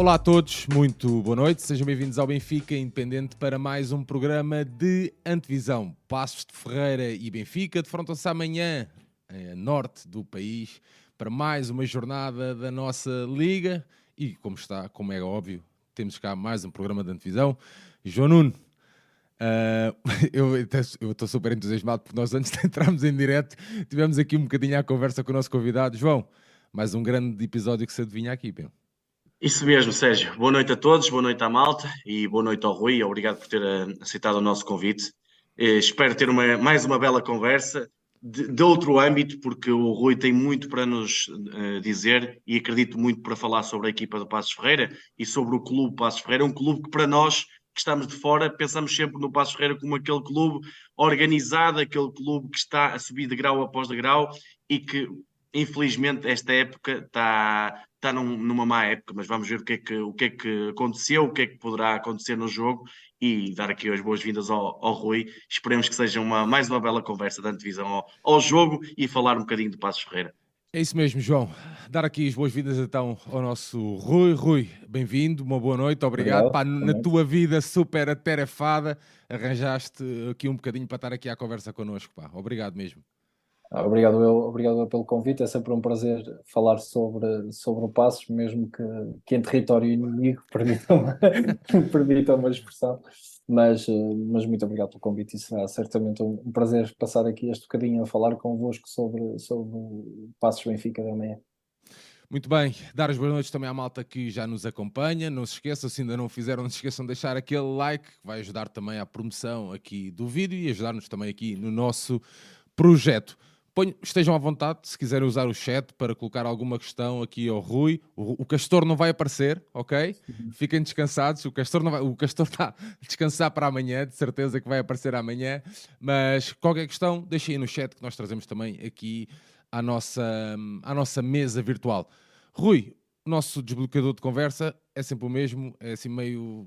Olá a todos, muito boa noite, sejam bem-vindos ao Benfica Independente para mais um programa de antevisão. Passos de Ferreira e Benfica defrontam-se amanhã, a norte do país, para mais uma jornada da nossa Liga e, como está, como é óbvio, temos cá mais um programa de antevisão. João Nuno, Uh, eu estou super entusiasmado porque nós antes de entrarmos em direto tivemos aqui um bocadinho a conversa com o nosso convidado. João, mais um grande episódio que se adivinha aqui, Pio. Isso mesmo, Sérgio. Boa noite a todos, boa noite à malta e boa noite ao Rui. Obrigado por ter ah, aceitado o nosso convite. Eh, espero ter uma, mais uma bela conversa de, de, outro âmbito, porque o Rui tem muito para nos uh, dizer e acredito muito para falar sobre a equipa do Passos Ferreira e sobre o clube Passos Ferreira, um clube que para nós que estamos de fora, pensamos sempre no Passos Ferreira como aquele clube organizado, aquele clube que está a subir de grau após de grau e que, infelizmente, esta época está, está num, numa má época, mas vamos ver o que, é que, o que é que aconteceu, o que é que poderá acontecer no jogo e dar aqui as boas-vindas ao, ao, Rui. Esperemos que seja uma, mais uma bela conversa da antevisão ao, ao jogo e falar um bocadinho do Passos Ferreira. É isso mesmo, João. Dar aqui as boas-vindas então ao nosso Rui. Rui, bem-vindo, uma boa noite, obrigado. obrigado. Pá, na tua vida super atarefada, arranjaste aqui um bocadinho para estar aqui à conversa connosco. Pá. Obrigado mesmo. Obrigado, eu, obrigado pelo convite. É sempre um prazer falar sobre, sobre o Passos, mesmo que, que em território inimigo, permitam-me permitam uma expressão. Mas, eh, mas muito obrigado pelo convite e será certamente um, um prazer passar aqui este bocadinho a falar convosco sobre, sobre o Passos Benfica da manhã. Muito bem, dar as boas noites também à malta que já nos acompanha. Não se esqueçam, se ainda não fizeram, não se esqueçam de deixar aquele like, que vai ajudar também à promoção aqui do vídeo e ajudar-nos também aqui no nosso projeto. Ponho, estejam à vontade se quiserem usar o chat para colocar alguma questão aqui ao Rui. O, o Castor não vai aparecer, ok? Fiquem descansados. O Castor não vai, o Castor está a descansar para amanhã, de certeza que vai aparecer amanhã. Mas qualquer questão, deixem aí no chat que nós trazemos também aqui à nossa, à nossa mesa virtual. Rui, o nosso desbloqueador de conversa é sempre o mesmo, é assim meio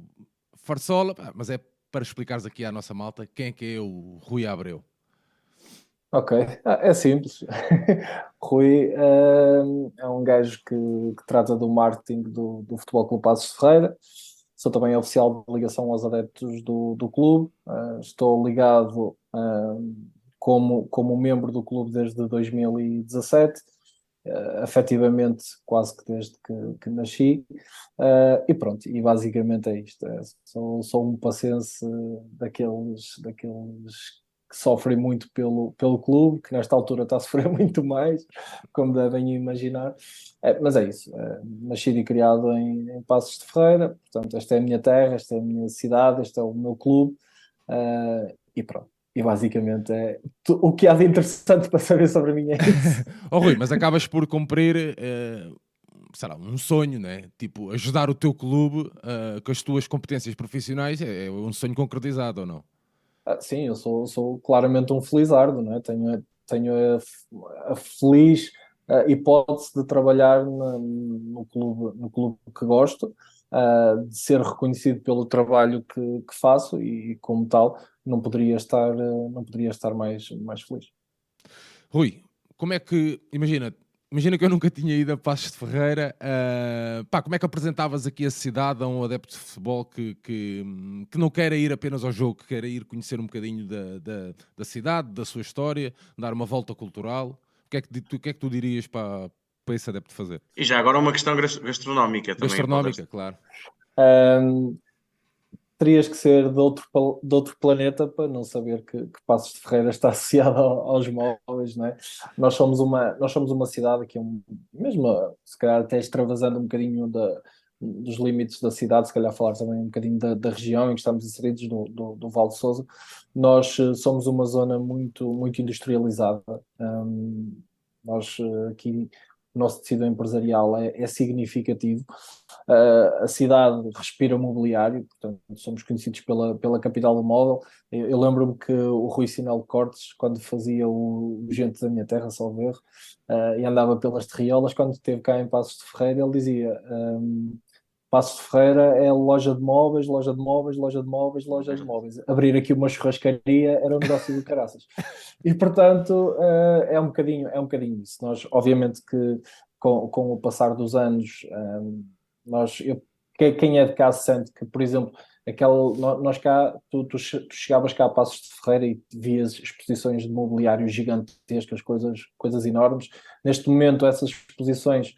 farsola, mas é para explicares aqui à nossa malta quem é que é o Rui Abreu. Ok, ah, é simples. Rui uh, é um gajo que, que, trata do marketing do, do Futebol Clube Passos Ferreira. Sou também oficial de ligação aos adeptos do, do clube. Uh, estou ligado uh, como, como membro do clube desde 2017. Uh, efetivamente quase que desde que, que nasci uh, e pronto, e basicamente é isto é, sou, sou um paciense daqueles, daqueles que sofrem muito pelo, pelo clube, que nesta altura está a sofrer muito mais, como devem imaginar. É, mas é isso, é, nascido e criado em, em, Passos de Ferreira, portanto, esta é a minha terra, esta é a minha cidade, este é o meu clube, uh, e pronto. E basicamente é o que há de interessante para saber sobre mim é isso. oh, Rui, mas acabas por cumprir uh, um sonho, né? Tipo, ajudar o teu clube uh, com as tuas competências profissionais é, é um sonho concretizado ou não? Ah, sim, eu sou, sou claramente um felizardo, não é? tenho, tenho a, a feliz a hipótese de trabalhar no, no, clube, no clube que gosto, uh, de ser reconhecido pelo trabalho que, que, faço e, como tal, não poderia estar, não poderia estar mais, mais feliz. Rui, como é que, imagina, Imagina que eu nunca tinha ido a Passos de Ferreira. Uh, pá, como é que apresentavas aqui a cidade a um adepto de futebol que, que, que não quer ir apenas ao jogo, que quer ir conhecer um bocadinho da, da, da, cidade, da sua história, dar uma volta cultural? O que é que, tu, o que, é que tu dirias para, para esse adepto fazer? E já agora uma questão gastronómica também. Gastronómica, claro. Um, terias que ser de outro, de outro planeta para não saber que, que Passos de Ferreira está associado aos móveis, não é? Nós somos uma, nós somos uma cidade que, é um, mesmo se calhar até extravasando um bocadinho da, dos limites da cidade, se calhar falar também um bocadinho da, da região em que estamos inseridos, do, do, do Val de Sousa, nós eh, somos uma zona muito, muito industrializada. Um, nós eh, aqui o nosso tecido empresarial é, é significativo. Uh, a cidade respira mobiliário, portanto, somos conhecidos pela, pela capital do móvel. Eu, eu lembro-me que o Rui Sinal Cortes, quando fazia o, Gente da Minha Terra, salvo erro, uh, e andava pelas terriolas, quando esteve cá em Passos de Ferreira, ele dizia. Um, Passo Ferreira é loja de móveis, loja de móveis, loja de móveis, loja de móveis. Abrir aqui uma churrascaria era um negócio de caraças. E portanto uh, é um bocadinho, é um bocadinho isso. Nós, obviamente que com, com o passar dos anos, um, nós, eu quem é de cá sente que, por exemplo, aquele, nós cá, tu, tu, chegavas cá a Passos de Ferreira e vias exposições de mobiliário gigantescas, coisas, coisas enormes. Neste momento, essas exposições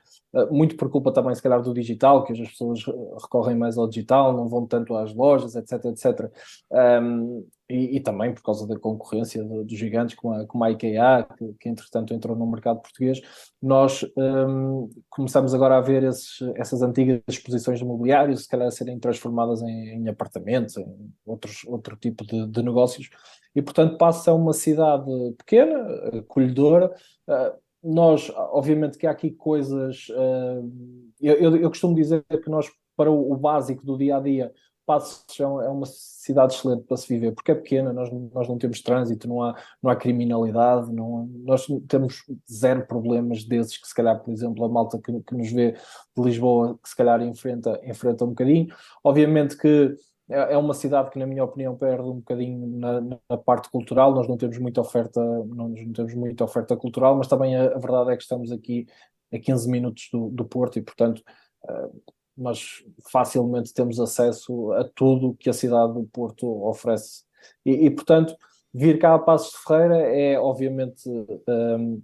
muito por culpa também, se calhar, do digital, que as pessoas recorrem mais ao digital, não vão tanto às lojas, etc, etc. Um, e, e, também por causa da concorrência dos gigantes como a, como a IKEA, que, que, entretanto entrou no mercado português, nós um, começamos agora a ver esses, essas antigas exposições de mobiliário, se calhar serem transformadas em, em apartamentos, em outros, outro tipo de, de negócios, e portanto passa a uma cidade pequena, acolhedora, uh, nós, obviamente que há aqui coisas. Uh, eu, eu, costumo dizer que nós, para o, o básico do dia a dia, Passos é, é uma cidade excelente para se viver, porque é pequena, nós, nós não temos trânsito, não há, não há criminalidade, não, nós temos zero problemas desses que se calhar, por exemplo, a malta que, que nos vê de Lisboa, que se calhar enfrenta, enfrenta um bocadinho. Obviamente que é, é uma cidade que, na minha opinião, perde um bocadinho na, na, parte cultural. Nós não temos muita oferta, não, não temos muita oferta cultural, mas também a, a, verdade é que estamos aqui a 15 minutos do, do Porto e, portanto, uh, nós facilmente temos acesso a tudo que a cidade do Porto oferece. E, e portanto, vir cá a Passos de Ferreira é, obviamente, um,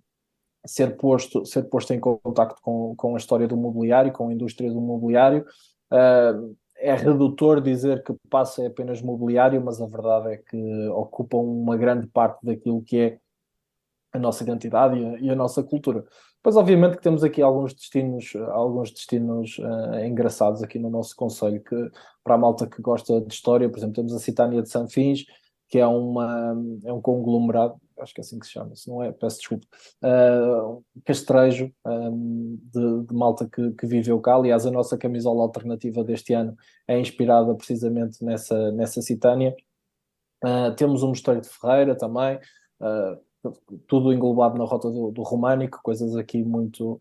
ser, posto, ser posto em contacto com, com a história do mobiliário, com a indústria do mobiliário. Uh, é redutor dizer que passa é apenas mobiliário, mas a verdade é que ocupam uma grande parte daquilo que é a nossa identidade e a, e a nossa cultura. Pois obviamente que temos aqui alguns destinos, alguns destinos uh, engraçados aqui no nosso conselho que para a malta que gosta de história, por exemplo, temos a Citânia de Sanfins, que é uma é um conglomerado acho que é assim que se chama, se não é, peço desculpa, uh, castrejo um, de, de, malta que, que viveu cá. Aliás, a nossa camisola alternativa deste ano é inspirada precisamente nessa, nessa citânia. Uh, temos o Mosteiro de Ferreira também, uh, tudo englobado na rota do, do românico, coisas aqui muito,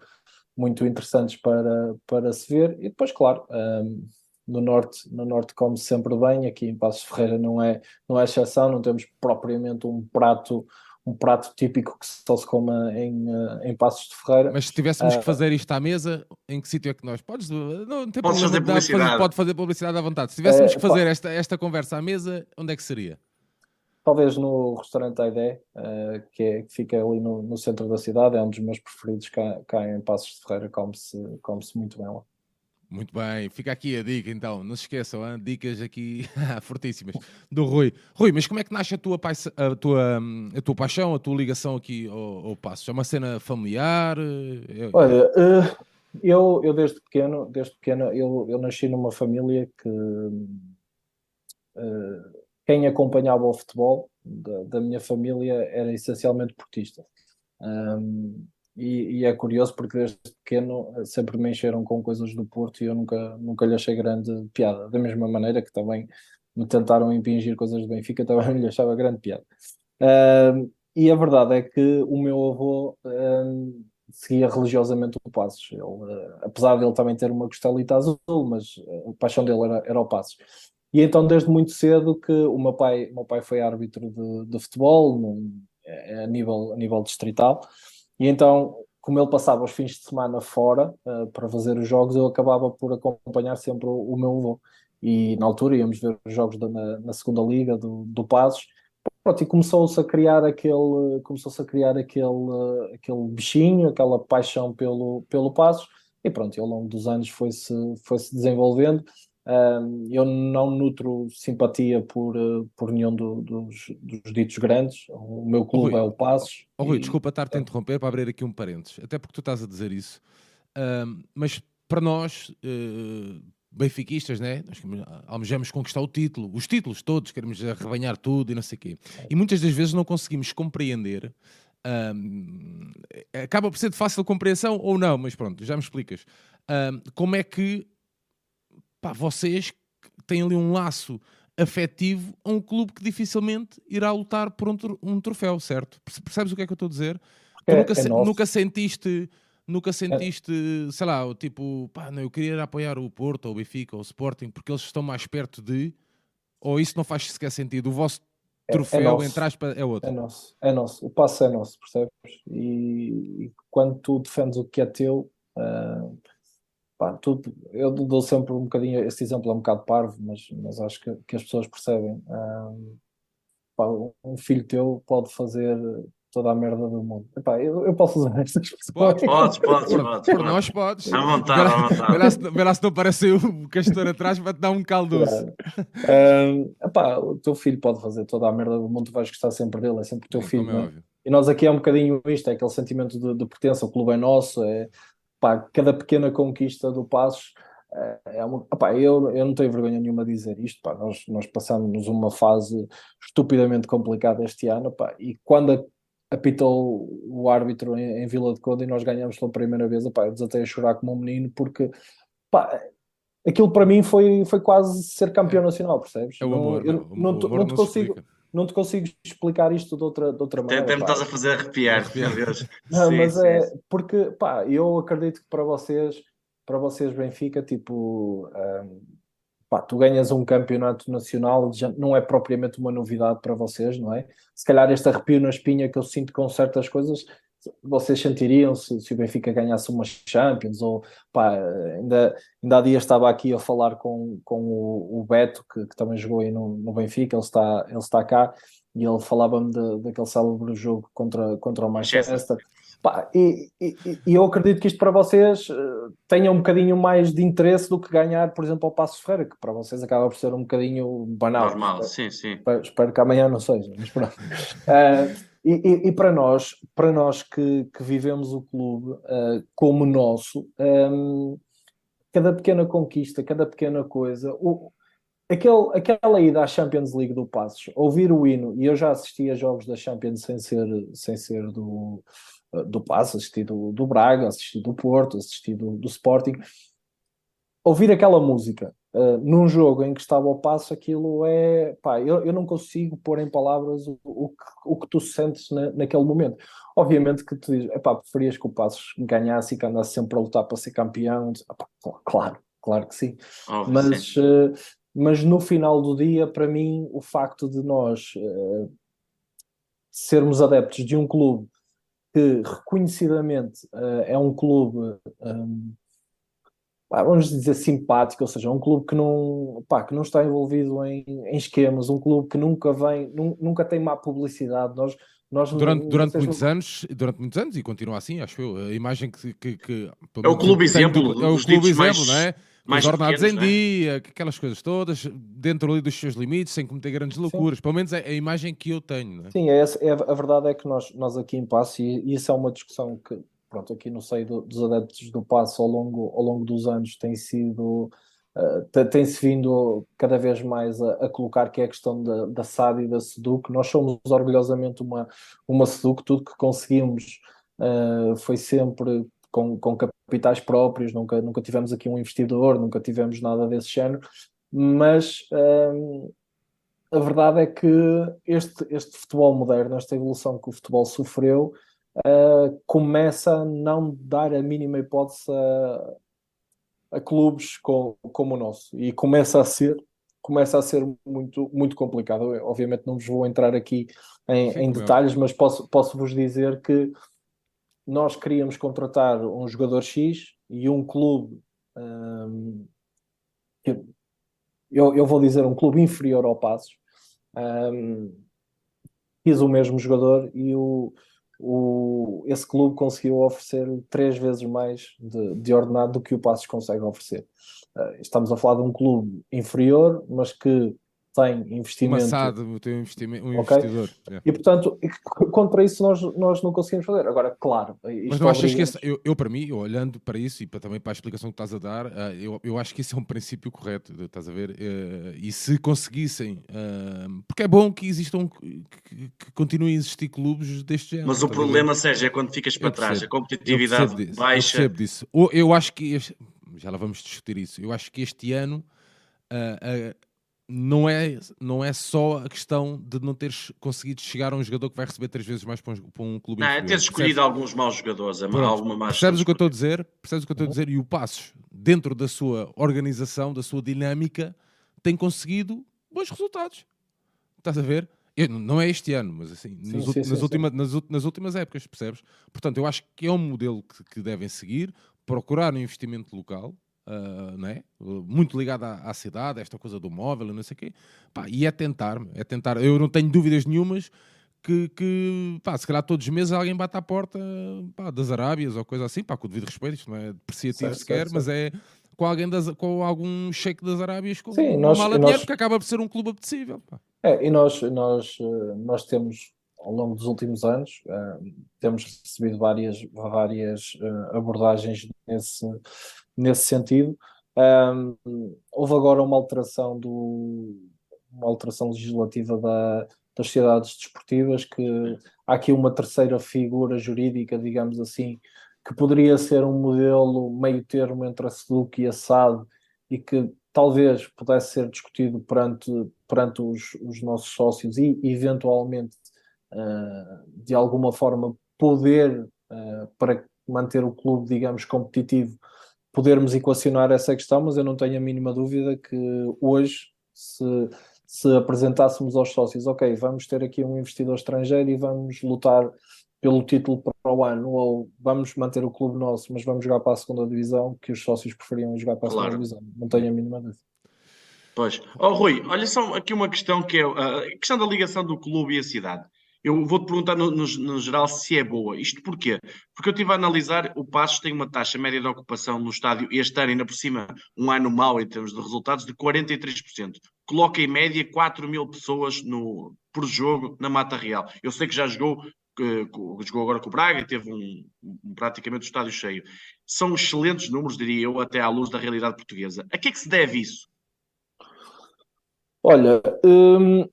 muito interessantes para, para se ver. E depois, claro, um, no norte, no norte come -se sempre bem, aqui em Passos Ferreira não é, não é exceção, não temos propriamente um prato um prato típico que só se coma em, eh, em Passos de Ferreira. Mas se tivéssemos uh, que fazer isto à mesa, em que sítio é que nós? Podes, não, não tem Podes fazer publicidade. Fazer, pode fazer publicidade à vontade. Se tivéssemos uh, que fazer esta, esta conversa à mesa, onde é que seria? Talvez no restaurante Aidé, uh, que, é, que fica ali no, no, centro da cidade, é um dos meus preferidos cá, cá em Passos de Ferreira, come-se come -se muito bem lá. Muito bem, fica aqui a dica então, não se esqueçam, hein? dicas aqui fortíssimas do Rui. Rui, mas como é que nasce a tua, a tua, a tua paixão, a tua ligação aqui ao, ao Passo? É uma cena familiar? É... Olha, eh, eu, eu desde pequeno, desde pequeno eu, eu nasci numa família que eh, quem acompanhava o futebol da, da minha família era essencialmente portista. Um, e, e, é curioso porque desde pequeno eh, sempre me encheram com coisas do Porto e eu nunca, nunca lhe achei grande piada. Da mesma maneira que também me tentaram impingir coisas do Benfica, também lhe achava grande piada. E a verdade é que o meu avô seguia religiosamente o Passos. Ele, uh, apesar de ele também ter uma costelita azul, mas a paixão dele era, era o Passos. E então, desde muito cedo, que o meu pai, meu pai foi árbitro de, de futebol num, a, nível, a nível distrital. E então, como ele passava os fins de semana fora uh, para fazer os jogos, eu acabava por acompanhar sempre o, o meu avô. E na altura íamos ver os jogos da, na, na, segunda liga do, do Passos. Pronto, e começou-se a criar aquele, começou-se a criar aquele, aquele bichinho, aquela paixão pelo, pelo Passos. E pronto, e ao longo dos anos foi-se foi -se desenvolvendo eu não nutro simpatia por, eh, por nenhum do, dos, dos, ditos grandes. O meu clube é o Passos. Oh, Rui, e... desculpa estar-te a interromper para abrir aqui um parênteses, até porque tu estás a dizer isso. mas para nós, uh, benfiquistas, né? nós almejamos conquistar o título, os títulos todos, queremos arrebanhar tudo e não sei o quê. E muitas das vezes não conseguimos compreender. Um, acaba por ser de fácil compreensão ou não, mas pronto, já me explicas. Um, como é que pá, vocês têm ali um laço afetivo a um clube que dificilmente irá lutar por um, um troféu, certo? Percebes o que é que eu estou a dizer? É, nunca, é nunca sentiste, nunca sentiste, é. sei lá, tipo, pá, não, eu queria apoiar o Porto, ou o Benfica, ou o Sporting, porque eles estão mais perto de, ou isso não faz sequer sentido? O vosso é, é troféu, é, entre aspas, é outro. É nosso, é nosso, o passo é nosso, percebes? E, e quando tu defendes o que é teu, uh, pá, tudo, eu dou sempre um bocadinho, este exemplo é um bocado parvo, mas, mas acho que, que as pessoas percebem. Um, pá, um filho teu pode fazer toda a merda do mundo. Epá, eu, eu posso usar estas expressões. Podes, podes, podes. Por, nós podes. À vontade, à vontade. Vê lá se não parece o castor atrás para te dar um caldo doce. Um, epá, o teu filho pode fazer toda a merda do mundo, tu vais gostar sempre dele, é sempre o teu Sim, filho. É? E nós aqui é um bocadinho isto, é aquele sentimento de, de pertença, o clube é nosso, é pá, cada pequena conquista do Passos é, é uma, opá, eu, eu não tenho vergonha nenhuma de dizer isto, pá, nós, nós passamos uma fase estupidamente complicada este ano, pá, e quando apitou o árbitro em, em, Vila de Conde e nós ganhamos pela primeira vez, opá, eu desatei a chorar como um menino, porque pá, aquilo para mim foi, foi quase ser campeão nacional, percebes? É amor, não, eu, não, não, não te consigo não te consigo explicar isto de outra, de outra maneira. Até me estás a fazer arrepiar, meu Deus. Não, sim, mas sim, é sim. porque, pá, eu acredito que para vocês, para vocês Benfica, tipo, um, pá, tu ganhas um campeonato nacional, já não é propriamente uma novidade para vocês, não é? Se calhar este arrepio na espinha que eu sinto com certas coisas, vocês sentiriam se, se o Benfica ganhasse uma Champions ou pá, ainda, ainda há dias estava aqui a falar com, com o, o Beto que, que, também jogou aí no, no Benfica, ele está, ele está cá e ele falava-me daquele célebre jogo contra, contra o Manchester. Pá, e, e, e, eu acredito que isto para vocês uh, tenha um bocadinho mais de interesse do que ganhar, por exemplo, ao Passo Ferreira, que para vocês acaba por ser um bocadinho banal. Normal, sim, sim. Espero, espero que amanhã não seja, mas pronto. Uh, E, e, e, para nós, para nós que, que vivemos o clube uh, como nosso, um, ehm, cada pequena conquista, cada pequena coisa, o, aquele, aquela ida à Champions League do Passos, ouvir o hino, e eu já assisti a jogos da Champions sem ser, sem ser do, do Passos, assisti do, do Braga, assisti do Porto, assisti do, do Sporting, ouvir aquela música uh, num jogo em que estava ao passo, aquilo é. Pá, eu, eu não consigo pôr em palavras o, o, que, o que tu sentes na, naquele momento. Obviamente que tu dizes, pá, preferias que o Passos ganhasse e que andasse sempre a lutar para ser campeão. Epá, claro, claro que sim. Oh, mas, sim. Uh, mas no final do dia, para mim, o facto de nós uh, sermos adeptos de um clube que reconhecidamente é um clube um, vamos dizer, simpático, ou seja, um clube que não, pá, que não está envolvido em, em esquemas, um clube que nunca vem, nunca tem má publicidade. Nós, nós durante, durante muitos anos, durante muitos anos, e continua assim, acho eu, a imagem que. que, que é o clube exemplo, é o clube exemplo, mais... não é? mais ordenados em é? dia, aquelas coisas todas, dentro ali dos seus limites, sem cometer grandes loucuras. Sim. Pelo menos é a imagem que eu tenho. É? Sim, é, é, a verdade é que nós, nós aqui em Passo, e, isso é uma discussão que pronto, aqui no seio do, dos adeptos do passo ao longo, ao longo dos anos tem sido uh, tem-se vindo cada vez mais a, a, colocar que é a questão da, da SAD e da SEDUC. Nós somos orgulhosamente uma, uma SEDUC, tudo que conseguimos uh, foi sempre com, com capitais próprios, nunca, nunca tivemos aqui um investidor, nunca tivemos nada desse género, mas uh, a verdade é que este, este futebol moderno, esta evolução que o futebol sofreu, uh, começa a não dar a mínima hipótese a, a clubes com, como o nosso. E começa a ser começa a ser muito, muito complicado. Eu, obviamente não vos vou entrar aqui em, em detalhes, mas posso, posso vos dizer que nós queríamos contratar um jogador X e um clube um, eu, eu vou dizer um clube inferior ao Passos. Um, quis o mesmo jogador e o, o, esse clube conseguiu oferecer três vezes mais de, de ordenado do que o Passos consegue oferecer. Uh, estamos a falar de um clube inferior, mas que tem investimento. Uma tem um, investimento, um okay? investidor. Yeah. E portanto, contra isso nós, nós não conseguimos fazer. Agora, claro. Mas não achas que esse, eu, eu, para mim, olhando para isso e para, também para a explicação que estás a dar, uh, eu, eu acho que isso é um princípio correto, estás a ver? Uh, e se conseguissem, uh, porque é bom que existam, que, que, continuem a existir clubes deste género. Mas o problema, Sérgio, é quando ficas para trás, a competitividade eu baixa. Eu disso. Eu acho que, este, já lá vamos discutir isso, eu acho que este ano. Uh, uh, não é, não é só a questão de não teres conseguido chegar a um jogador que vai receber três vezes mais para um, para um clube Não, é teres escolhido percebes? alguns maus jogadores, Pronto, alguma mais Percebes o que eu estou a dizer? Percebes o que eu estou a dizer? E o Passos, dentro da sua organização, da sua dinâmica, tem conseguido bons resultados. Estás a ver? Eu, não é este ano, mas assim, sim, nas, sim, nas, sim, última, nas, nas, últimas épocas, percebes? Portanto, eu acho que é um modelo que, que devem seguir, procurar um investimento local, uh, não é? muito ligado à, à, cidade, esta coisa do móvel, não sei o quê, pá, e é tentar, é tentar. Eu não tenho dúvidas nenhumas que, que pá, se calhar todos os meses alguém bate à porta pá, das Arábias ou coisa assim, pá, com o devido respeito, isto não é depreciativo certo, sequer, certo, mas é com alguém das, com algum cheque das Arábias com Sim, nós, mala dinheiro, porque acaba por ser um clube apetecível. Pá. É, e nós, nós, eh, nós temos ao longo dos últimos anos uh, temos recebido várias, várias uh, abordagens nesse, nesse sentido. Um, houve agora uma alteração do uma alteração legislativa da, das sociedades desportivas que há aqui uma terceira figura jurídica, digamos assim, que poderia ser um modelo meio termo entre a SEDUC e a SAD e que talvez pudesse ser discutido perante, perante os, os nossos sócios e eventualmente uh, de alguma forma poder uh, para manter o clube, digamos, competitivo, podermos equacionar essa questão, mas eu não tenho a mínima dúvida que hoje, se, se apresentássemos aos sócios, ok, vamos ter aqui um investidor estrangeiro e vamos lutar pelo título para o ano, ou vamos manter o clube nosso, mas vamos jogar para a segunda divisão, que os sócios preferiam jogar para a claro. segunda divisão. Não tenho a mínima dúvida. Pois. Oh, Rui, olha só aqui uma questão que é a questão da ligação do clube e a cidade. Eu vou-te perguntar no, no, no, geral se é boa. Isto porquê? Porque eu estive a analisar, o Passos tem uma taxa média de ocupação no estádio, este ano ainda por cima, um ano mau em termos de resultados, de 43%. Coloca em média 4 mil pessoas no, por jogo na Mata Real. Eu sei que já jogou, que, jogou agora com o Braga, teve um, um, praticamente o estádio cheio. São excelentes números, diria eu, até à luz da realidade portuguesa. A que é que se deve isso? Olha, hum,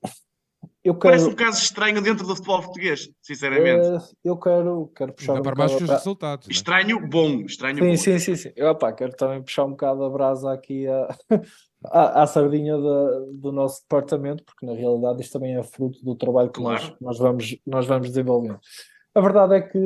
eu quero... Parece um caso estranho dentro do futebol português, sinceramente. Uh, eu quero, quero puxar um bocado... os resultados. Né? Estranho, bom. Estranho, sim, bom. Sim, sim, sim. Eu, opa, quero também puxar um bocado a brasa aqui a... à, à sardinha do nosso departamento, porque na realidade isto também é fruto do trabalho que claro. nós, nós, vamos, nós vamos desenvolvendo. A verdade é que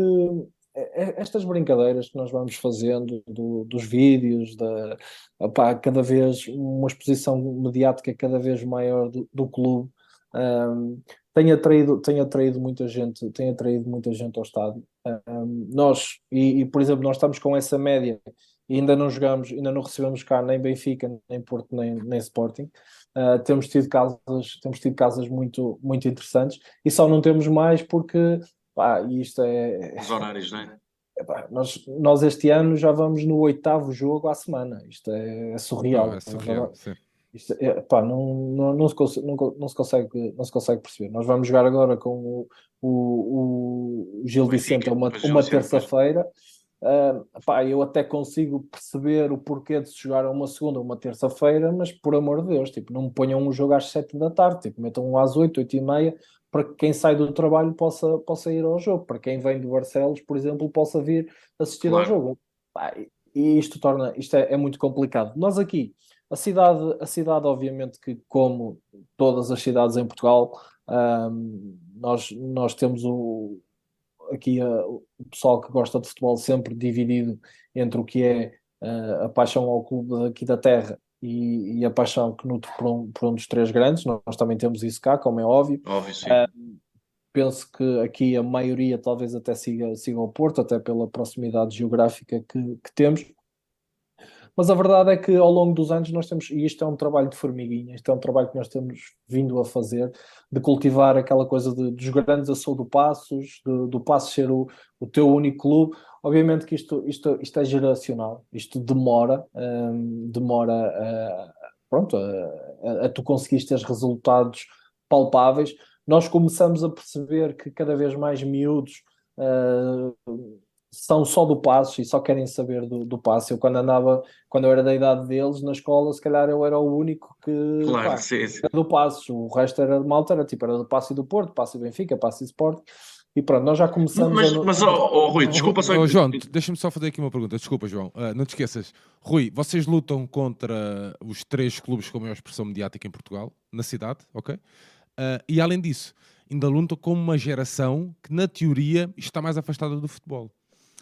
é, é, estas brincadeiras que nós vamos fazendo do, dos vídeos, da, opá, cada vez uma exposição mediática cada vez maior do, do clube, um, tem atraído, tem atraído muita gente, tem atraído muita gente ao estádio. Um, nós, e, e, por exemplo, nós estamos com essa média e ainda não jogamos, ainda não recebemos cá nem Benfica, nem Porto, nem, nem Sporting. Uh, temos tido casas, temos tido casas muito, muito interessantes e só não temos mais porque pá, isto é. Os horários, não é? Pá, nós, nós este ano já vamos no oitavo jogo à semana. Isto é, é surreal. Não, é surreal isto é, pá, não, não, não, se consegue, não, não, se consegue, não se consegue perceber. Nós vamos jogar agora com o, o, o Gil Vicente uma, uma terça-feira. Uh, pá, eu até consigo perceber o porquê de se jogar uma segunda ou uma terça-feira, mas por amor de Deus, tipo, não me ponham um jogo às sete da tarde, tipo, metam um às oito, oito e meia, para que quem sai do trabalho possa, possa ir ao jogo, para quem vem de Barcelos, por exemplo, possa vir assistir claro. ao jogo. Pá, e isto torna, isto é, é muito complicado. Nós aqui, a cidade, a cidade, obviamente, que como todas as cidades em Portugal, um, nós, nós temos o, aqui a, o pessoal que gosta de futebol sempre dividido entre o que é uh, a paixão ao clube aqui da terra e, e a paixão que nutre por um, por um dos três grandes. Nós, nós também temos isso cá, como é óbvio. Óbvio, sim. Uh, penso que aqui a maioria talvez até siga, siga o Porto, até pela proximidade geográfica que, que temos mas a verdade é que ao longo dos anos nós temos, e isto é um trabalho de formiguinha, isto é um trabalho que nós temos vindo a fazer, de cultivar aquela coisa de, dos grandes a sou do Passos, de, do Passos ser o, o teu único clube. Obviamente que isto, isto, isto é geracional, isto demora, hum, demora a, pronto, a, a, a tu conseguires ter resultados palpáveis. Nós começamos a perceber que cada vez mais miúdos uh, são só do passo e só querem saber do, do passo. Eu quando andava, quando eu era da idade deles na escola, se calhar eu era o único que claro, pá, sim, sim. era do passo, o resto era de malta, era tipo, era do passo e do Porto, passo e Benfica, passo e Sport. E pronto, nós já começamos mas, a... Mas, oh, oh, Rui, desculpa só... Oh, João, deixa-me só fazer aqui uma pergunta. Desculpa, João. Uh, não te esqueças. Rui, vocês lutam contra os três clubes com a maior expressão mediática em Portugal, na cidade, ok? Uh, e além disso, ainda lutam com uma geração que, na teoria, está mais afastada do futebol.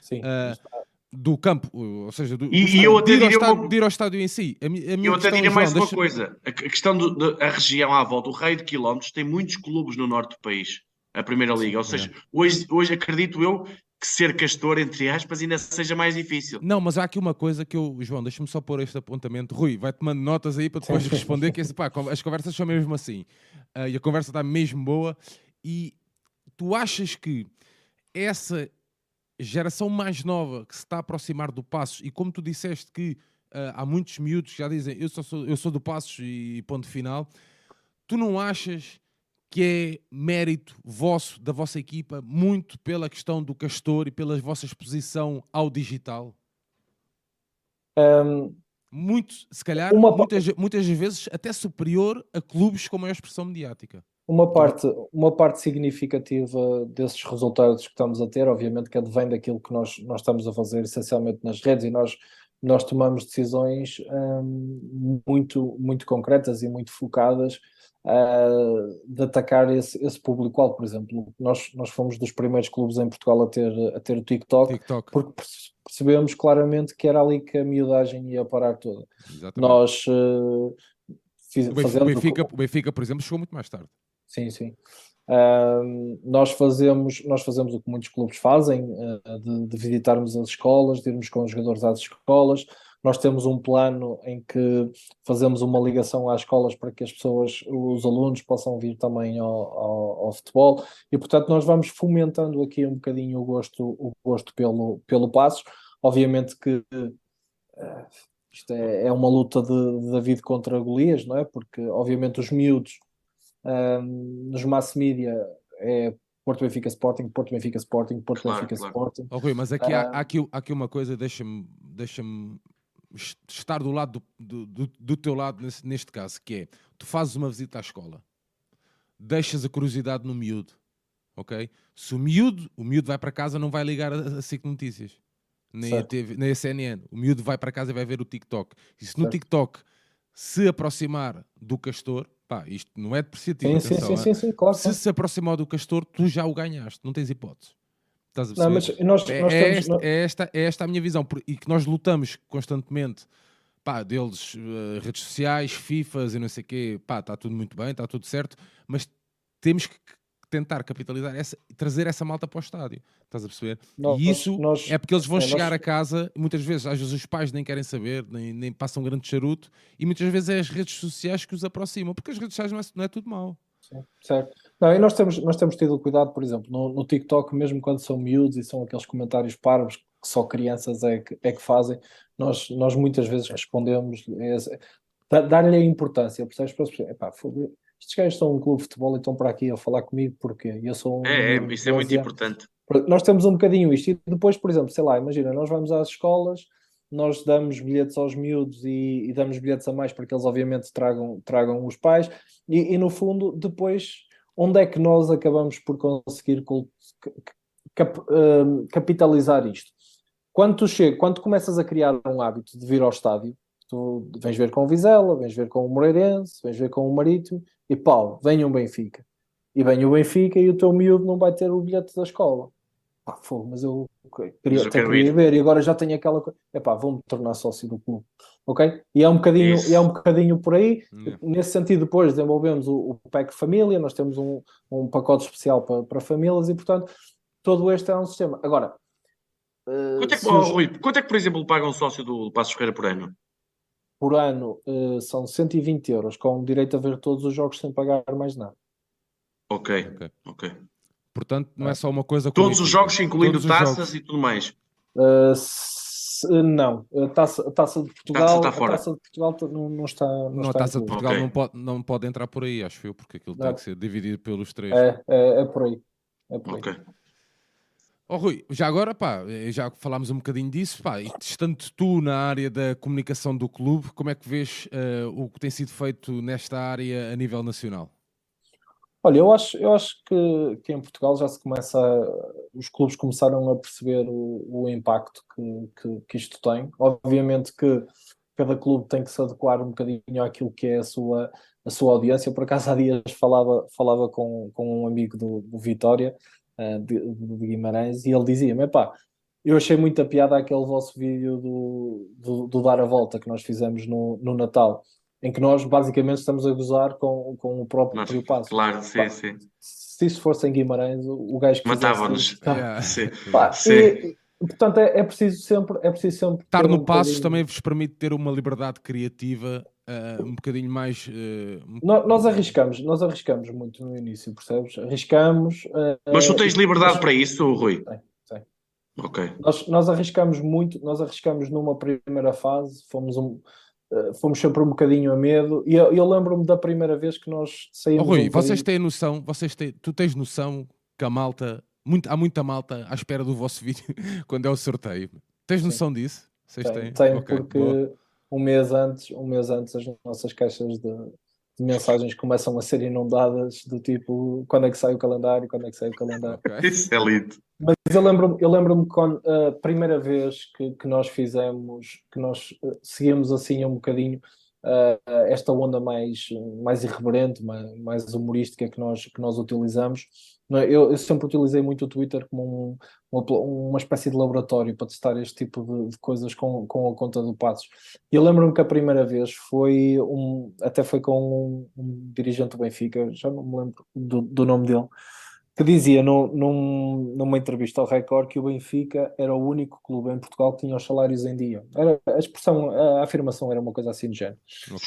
Sim. Uh, do campo, ou seja, do, e, e eu até de, ir estádio, uma... de ir ao estádio em si. A, a minha eu até diria mais João, uma deixa... coisa: a questão da região à volta, o raio de quilómetros, tem muitos clubes no norte do país, a Primeira Liga. Ou seja, é. hoje, hoje acredito eu que ser castor, entre aspas, ainda seja mais difícil. Não, mas há aqui uma coisa que eu, João, deixa-me só pôr este apontamento. Rui, vai tomando notas aí para depois responder, que esse, pá, as conversas são mesmo assim. Uh, e a conversa está mesmo boa. E tu achas que essa geração mais nova que se está a aproximar do Passos, e como tu disseste que uh, há muitos miúdos que já dizem eu, só sou, eu sou do Passos e ponto final, tu não achas que é mérito vosso, da vossa equipa, muito pela questão do Castor e pela vossa exposição ao digital? Um, muito, se calhar, uma... muitas, muitas vezes até superior a clubes com maior expressão mediática. Uma parte, uma parte significativa desses resultados que estamos a ter, obviamente, que advém daquilo que nós, nós estamos a fazer essencialmente nas redes e nós, nós tomamos decisões um, muito, muito concretas e muito focadas uh, de atacar esse, esse público-alvo. Por exemplo, nós, nós fomos dos primeiros clubes em Portugal a ter, a ter o TikTok, TikTok, porque percebemos claramente que era ali que a miudagem ia parar toda. Exatamente. Nós uh, fiz, o, Benfica, o, Benfica, o Benfica, por exemplo, chegou muito mais tarde. Sim, sim. Uh, nós, fazemos, nós fazemos o que muitos clubes fazem, uh, de, de, visitarmos as escolas, de irmos com os jogadores às escolas, nós temos um plano em que fazemos uma ligação às escolas para que as pessoas, os alunos, possam vir também ao, ao, ao futebol e, portanto, nós vamos fomentando aqui um bocadinho o gosto, o gosto pelo, pelo Passos. Obviamente que uh, isto é, é, uma luta de, de, David contra Golias, não é? Porque, obviamente, os miúdos nos mass media é Porto Benfica Sporting, Porto Benfica Sporting, Porto claro, Benfica claro. Sporting. Ok, mas aqui, uh, há, há, aqui, há aqui uma coisa, deixa-me deixa estar do lado do, do, do teu lado nesse, neste caso, que é tu fazes uma visita à escola, deixas a curiosidade no miúdo, ok? Se o miúdo, o miúdo vai para casa, não vai ligar a, a SIC Notícias, nem a, TV, nem a CNN. O miúdo vai para casa e vai ver o TikTok. E se no certo. TikTok se aproximar do castor, pá, isto não é depreciativo, sim, atenção, sim, sim, sim, claro, se se aproximar do castor, tu já o ganhaste, não tens hipótese. Estás a Não, mas nós, é, nós é, esta, é, esta, é esta a minha visão e que nós lutamos constantemente pá, deles, uh, redes sociais, FIFAs e não sei o quê, pá, está tudo muito bem, está tudo certo, mas temos que tentar capitalizar essa, trazer essa malta para o estádio, estás a perceber? Nós, e isso nós, é porque eles vão é, chegar nós... a casa, muitas vezes, às vezes os pais nem querem saber, nem, nem passam um grande charuto, e muitas vezes é as redes sociais que os aproximam, porque as redes sociais não é, não é tudo mau. Sim, certo. Não, e nós temos, nós temos tido cuidado, por exemplo, no, no TikTok, mesmo quando são miúdos e são aqueles comentários parvos que só crianças é que, é que fazem, nós, nós muitas vezes respondemos, é, dar-lhe a importância, percebes? Para epá, estes gajos estão um clube de futebol e estão para aqui a falar comigo porque eu sou um. É, é isso é muito importante. Nós temos um bocadinho isto, e depois, por exemplo, sei lá, imagina, nós vamos às escolas nós damos bilhetes aos miúdos e, e, damos bilhetes a mais para que eles obviamente tragam, tragam os pais e, e, no fundo depois onde é que nós acabamos por conseguir cap, uh, capitalizar isto? Quando tu chega, quando começas a criar um hábito de vir ao estádio, tu vens ver com o Vizela, vens ver com o Moreirense, vens ver com o Marítimo e pau, vem um Benfica. E vem o Benfica e o teu miúdo não vai ter o bilhete da escola. Pá, fogo, mas eu queria, mas eu queria ver e agora já tenho aquela coisa. Epá, vou-me tornar sócio do clube. Ok? E é um bocadinho, é um bocadinho por aí. Nesse sentido, depois desenvolvemos o, o PEC Família, nós temos um, um pacote especial para, para famílias e, portanto, todo este é um sistema. Agora, uh, quanto, é que, oh, Rui, quanto é que, por exemplo, paga um sócio do Passos Ferreira por ano? Por ano uh, são 120 euros, com direito a ver todos os jogos sem pagar mais nada. Ok, ok. okay. Portanto, não é só uma coisa. Todos os jogos, incluindo taças jogos. e tudo mais. Uh, se, não, a taça, a taça de Portugal, taça está fora. a taça de Portugal não, não está. Não, não está a taça de Portugal okay. não, pode, não pode entrar por aí, acho eu, porque aquilo não. tem que ser dividido pelos três. É, é, é por aí. É por ok. Aí. Oh, Rui, já agora, pá, já falámos um bocadinho disso, pá, e estando tu na área da comunicação do clube, como é que vês uh, o que tem sido feito nesta área a nível nacional? Olha, eu acho, eu acho que, que em Portugal já se começa, a, os clubes começaram a perceber o, o impacto que, que, que, isto tem. Obviamente que cada clube tem que se adequar um bocadinho àquilo que é a sua, a sua audiência. Por acaso há dias falava, falava com, com um amigo do, do Vitória, de, de, Guimarães, e ele dizia-me, pá, eu achei muita piada aquele vosso vídeo do, do, do, Dar a Volta que nós fizemos no, no Natal em que nós basicamente estamos a gozar com, com o próprio Mas, passo. Claro, sim, Pá, sim. Se isso fosse em Guimarães, o gajo que matava-nos. Tá. Sim. Pá, sim. E, portanto, é, é, preciso sempre, é preciso sempre estar no um Passos bocadinho... também vos permite ter uma liberdade criativa uh, um bocadinho mais. Uh, nós, nós, arriscamos, nós arriscamos muito no início, percebes? Arriscamos. Uh, Mas tu tens liberdade para isso, Rui? Tem, tem. Ok. Nós, nós arriscamos muito, nós arriscamos numa primeira fase, fomos um fomos sempre um bocadinho a medo. E eu, eu lembro-me da primeira vez que nós saímos. Oh, Rui, um vocês têm noção, vocês têm, tu tens noção que a malta, muito, há muita malta à espera do vosso vídeo quando é o sorteio. Tens noção Sim. disso? Vocês tenho, têm? Tenho, okay, porque boa. um mês antes, um mês antes as nossas caixas de, de mensagens começam a ser inundadas do tipo quando é que sai o calendário, quando é que sai o calendário. Okay. Isso é lindo. Mas eu lembro-me eu lembro quando a primeira vez que, que nós fizemos, que nós uh, seguimos assim um bocadinho uh, esta onda mais, mais irreverente, mais, mais humorística que nós, que nós utilizamos? Eu, eu, sempre utilizei muito o Twitter como um, uma, uma espécie de laboratório para testar este tipo de, de coisas com, com a conta do Passos. E eu lembro-me que a primeira vez foi um, até foi com um, um dirigente do Benfica, já não me lembro do, do nome dele, que dizia no, num, numa entrevista ao Record que o Benfica era o único clube em Portugal que tinha os salários em dia. Era, a expressão, a afirmação era uma coisa assim de género.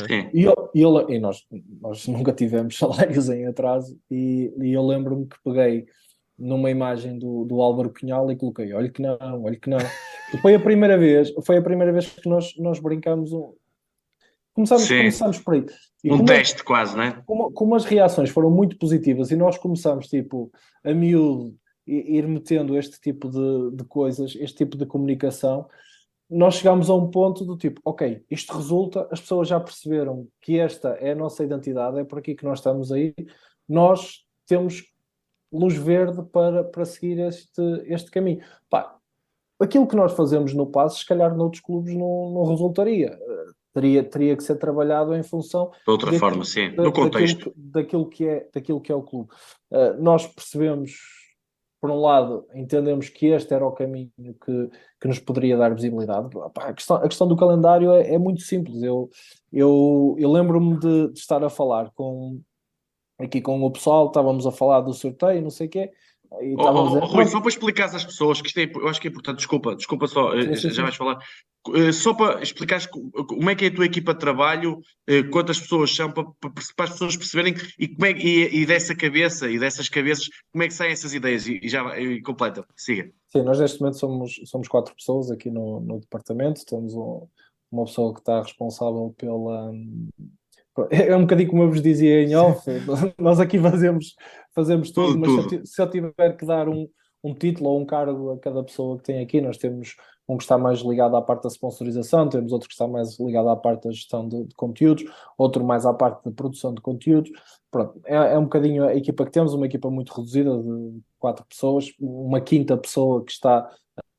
Okay. E, eu, e, eu, e nós, nós nunca tivemos salários em atraso, e, e eu lembro-me que peguei numa imagem do, do Álvaro Cunhal e coloquei, olha que não, olha que não. E foi a primeira vez, foi a primeira vez que nós, nós brincamos Começamos, começamos por aí. E um teste as, quase, não é? Como, como, as reações foram muito positivas e nós começamos, tipo, a miúdo, ir metendo este tipo de, de coisas, este tipo de comunicação, nós chegámos a um ponto do tipo, ok, isto resulta, as pessoas já perceberam que esta é a nossa identidade, é por aqui que nós estamos aí, nós temos luz verde para, para seguir este, este caminho. Pá, aquilo que nós fazemos no passo, se calhar noutros clubes não, não resultaria teria, teria que ser trabalhado em função de outra daquilo, forma, sim, no contexto daquilo, daquilo, que é, daquilo que é o clube. Uh, nós percebemos, por um lado, entendemos que este era o caminho que, que nos poderia dar visibilidade. a, questão, a questão do calendário é, é muito simples. Eu, eu, eu lembro-me de, de estar a falar com aqui com o pessoal, estávamos a falar do sorteio, não sei o quê, e oh, oh, oh, Rui, só para explicar às pessoas, que isto é, eu acho que é importante, desculpa, desculpa só, sim, sim, já sim. vais falar, eh, só para explicar como é que é a tua equipa de trabalho, eh, quantas pessoas são, para, para as pessoas perceberem e, como é, e, e, dessa cabeça e dessas cabeças, como é que saem essas ideias e, já e completa, siga. Sim, nós neste momento somos, somos quatro pessoas aqui no, no departamento, temos um, uma pessoa que está responsável pela é um bocadinho como eu vos dizia em off, nós aqui fazemos, fazemos tudo, tudo mas tudo. Se, eu, tiver que dar um, um título ou um cargo a cada pessoa que tem aqui, nós temos um que está mais ligado à parte da sponsorização, temos outro que está mais ligado à parte da gestão de, de conteúdos, outro mais à parte da produção de conteúdos. Pronto, é, é, um bocadinho a equipa que temos, uma equipa muito reduzida de quatro pessoas, uma quinta pessoa que está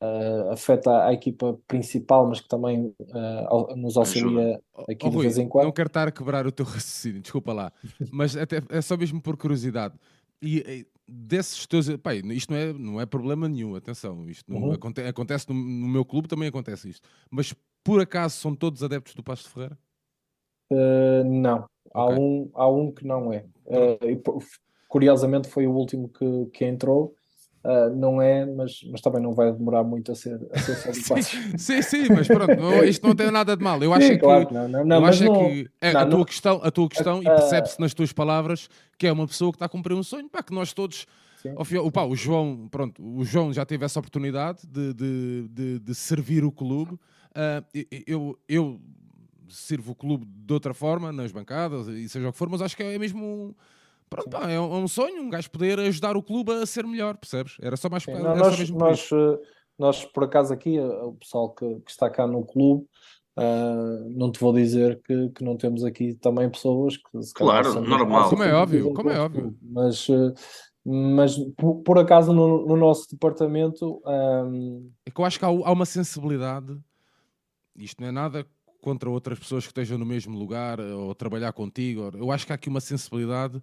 uh, afeta a equipa principal, mas que também uh, nos auxilia aqui oh, de Rui, vez em quando. Não quero estar a quebrar o teu raciocínio, desculpa lá, mas até, é só mesmo por curiosidade. E, desses teus. Pai, isto não é, não é problema nenhum, atenção. Isto não, uhum. acontece, acontece no, no, meu clube, também acontece isto. Mas por acaso são todos adeptos do Pasto de Ferreira? Uh, não. Há, um, há um que não é. Curiosamente foi o último que, que entrou Uh, não é, mas, mas também não vai demorar muito a ser, a ser sim, sim, sim, mas pronto, não, isto não tem nada de mal. Eu acho sim, claro, que, não, não, não, eu acho não, que é a, tua questão, a tua questão, e percebe-se nas tuas palavras que é uma pessoa que está a cumprir um sonho, pá, que nós todos. Ao, o João, pronto, o João já teve essa oportunidade de, de, de, de servir o clube. Uh, eu, eu sirvo o clube de outra forma, nas bancadas, e seja o que for, mas acho que é mesmo. Pronto, pá, é, um, é um sonho, um gajo poder ajudar o clube a ser melhor, percebes? Era só mais Sim, não, nós, nós, por eh, nós, por acaso, aqui, eh, o pessoal que, que está cá no clube, uh, não te vou dizer que, que não temos aqui também pessoas que Claro, normal. Como é óbvio, como é óbvio. Mas. Mas por, por, acaso no, no, nosso departamento um... é que eu acho que há, há, uma sensibilidade isto não é nada contra outras pessoas que estejam no mesmo lugar ou trabalhar contigo eu acho que há aqui uma sensibilidade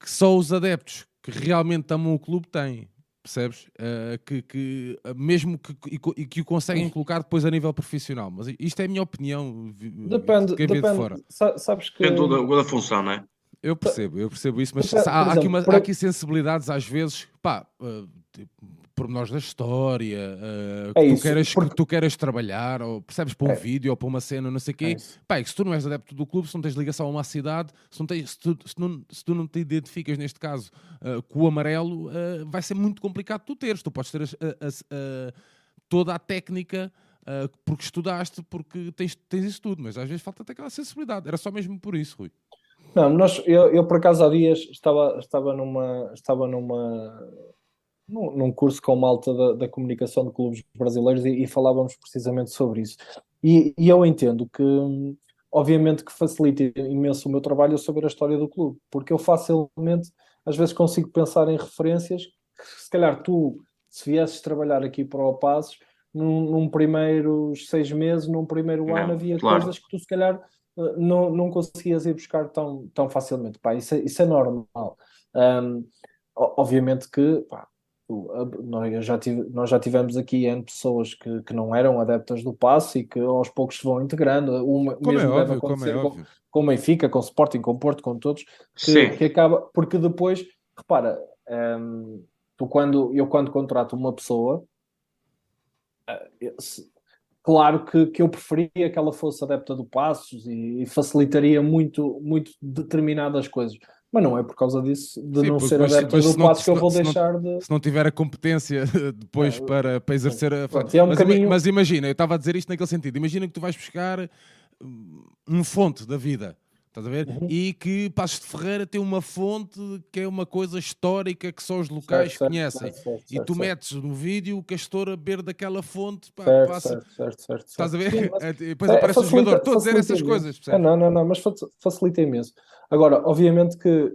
que só os adeptos que realmente amam o clube têm. percebes? Uh, que, que, mesmo que, e, que o conseguem colocar depois a nível profissional. Mas isto é a minha opinião. Depende, depende. De fora. Sabes que... Depende da, da função, não é? Eu percebo, eu percebo isso, mas há, há, aqui, uma, há aqui sensibilidades às vezes, pá, uh, tipo, pormenores da história, uh, que, tu queres, porque... que tu queres trabalhar, ou percebes para um é. vídeo ou para uma cena, não sei o quê. É é que se tu não és adepto do clube, se não tens ligação a uma cidade, se, não tens, se, tu, se, não, se tu não te identificas, neste caso, uh, com o amarelo, uh, vai ser muito complicado tu teres. Tu podes ter toda a técnica. porque estudaste, porque tens, tens isso tudo, mas às vezes falta até aquela sensibilidade. Era só mesmo por isso, Rui. Não, nós, eu, eu por acaso há dias estava, estava numa, estava numa, num, num curso com malta da, da comunicação de clubes brasileiros e, e falávamos precisamente sobre isso. E, e, eu entendo que, obviamente, que facilita imenso o meu trabalho saber a história do clube, porque eu facilmente, às vezes, consigo pensar em referências que, se calhar, tu, se viesses trabalhar aqui para o Passos, num, num primeiros seis meses, num primeiro não, ano, havia claro. coisas que tu, se calhar, eh, não, não conseguias ir buscar tão, tão facilmente. Pá, isso, é, isso é normal. Um, obviamente que pá, nós, já tive, nós já tivemos aqui N pessoas que, que não eram adeptas do passe e que aos poucos se vão integrando. Uma, como mesmo é óbvio, deve acontecer como é com, com Benfica, com Sporting, com Porto, com todos, que, que acaba, porque depois, repara, um, tu quando, eu quando contrato uma pessoa, se, Claro que, que eu preferia que ela fosse adepta do Passos e, e facilitaria muito, muito determinadas coisas. Mas não é por causa disso, de Sim, não ser adepta do Passos que eu vou deixar não, de. Se não tiver a competência depois é, para, para exercer a. Pronto, é um mas, bocadinho... mas imagina, eu estava a dizer isto naquele sentido. Imagina que tu vais buscar hum, um fonte da vida Estás a ver? Uhum. E que Passos de Ferreira tem uma fonte que é uma coisa histórica que só os locais certo, conhecem. Certo, certo, e tu metes no vídeo o castor a beber daquela fonte. Pá, passa... Estás a ver? Sim, mas... Depois é, aparece o jogador. Estou a dizer essas coisas. É, não, não, não, mas facilita imenso. Agora, obviamente que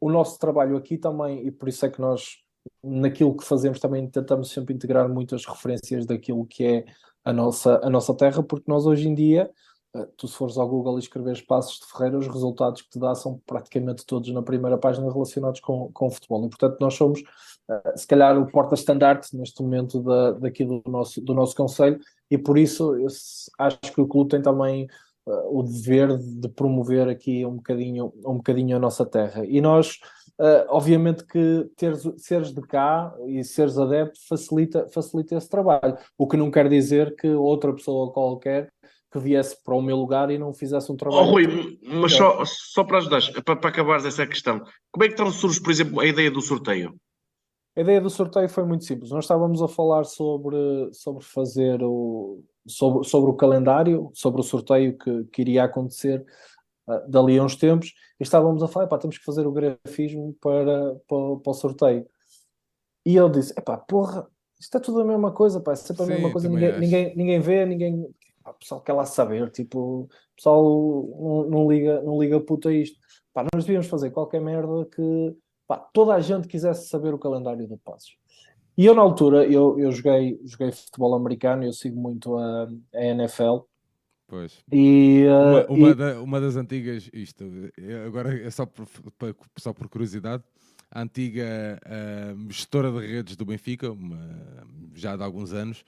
o nosso trabalho aqui também, e por isso é que nós, naquilo que fazemos, também tentamos sempre integrar muitas referências daquilo que é a nossa, a nossa terra, porque nós hoje em dia tu se fores ao Google e escreveres Passos de Ferreira, os resultados que te dá são praticamente todos na primeira página relacionados com, com o futebol. E, portanto, nós somos, uh, se calhar, o porta-estandarte neste momento da, daqui do nosso, do nosso Conselho e, por isso, eu acho que o clube tem também uh, o dever de promover aqui um bocadinho, um bocadinho a nossa terra. E nós, obviamente que teres, seres de cá e seres adepto facilita, facilita esse trabalho. O que não quer dizer que outra pessoa qualquer que viesse para o meu lugar e não fizesse um trabalho. Oh, Rui, mas só, só para ajudar, para, para acabar essa questão, como é que então surge, por exemplo, a ideia do sorteio? A ideia do sorteio foi muito simples. Nós estávamos a falar sobre, sobre fazer o sobre, sobre o calendário, sobre o sorteio que, que iria acontecer uh, dali a uns tempos, e estávamos a falar, pá, temos que fazer o grafismo para, para, para o sorteio. E ele disse, epá, porra, isto é tudo a mesma coisa, pá, é sempre a Sim, mesma coisa, ninguém, ninguém, ninguém vê, ninguém pá, o pessoal quer lá saber, tipo, o pessoal não, não, liga, não liga puta a isto. Pá, nós devíamos fazer qualquer merda que pá, toda a gente quisesse saber o calendário do Passos. E eu, na altura, eu, eu joguei, joguei futebol americano, eu sigo muito a, a NFL. Pois. E, uh, uma, uma, e... Da, uma, das antigas, isto, agora é só por, só por curiosidade, a antiga uh, gestora de redes do Benfica, uma, já de alguns anos,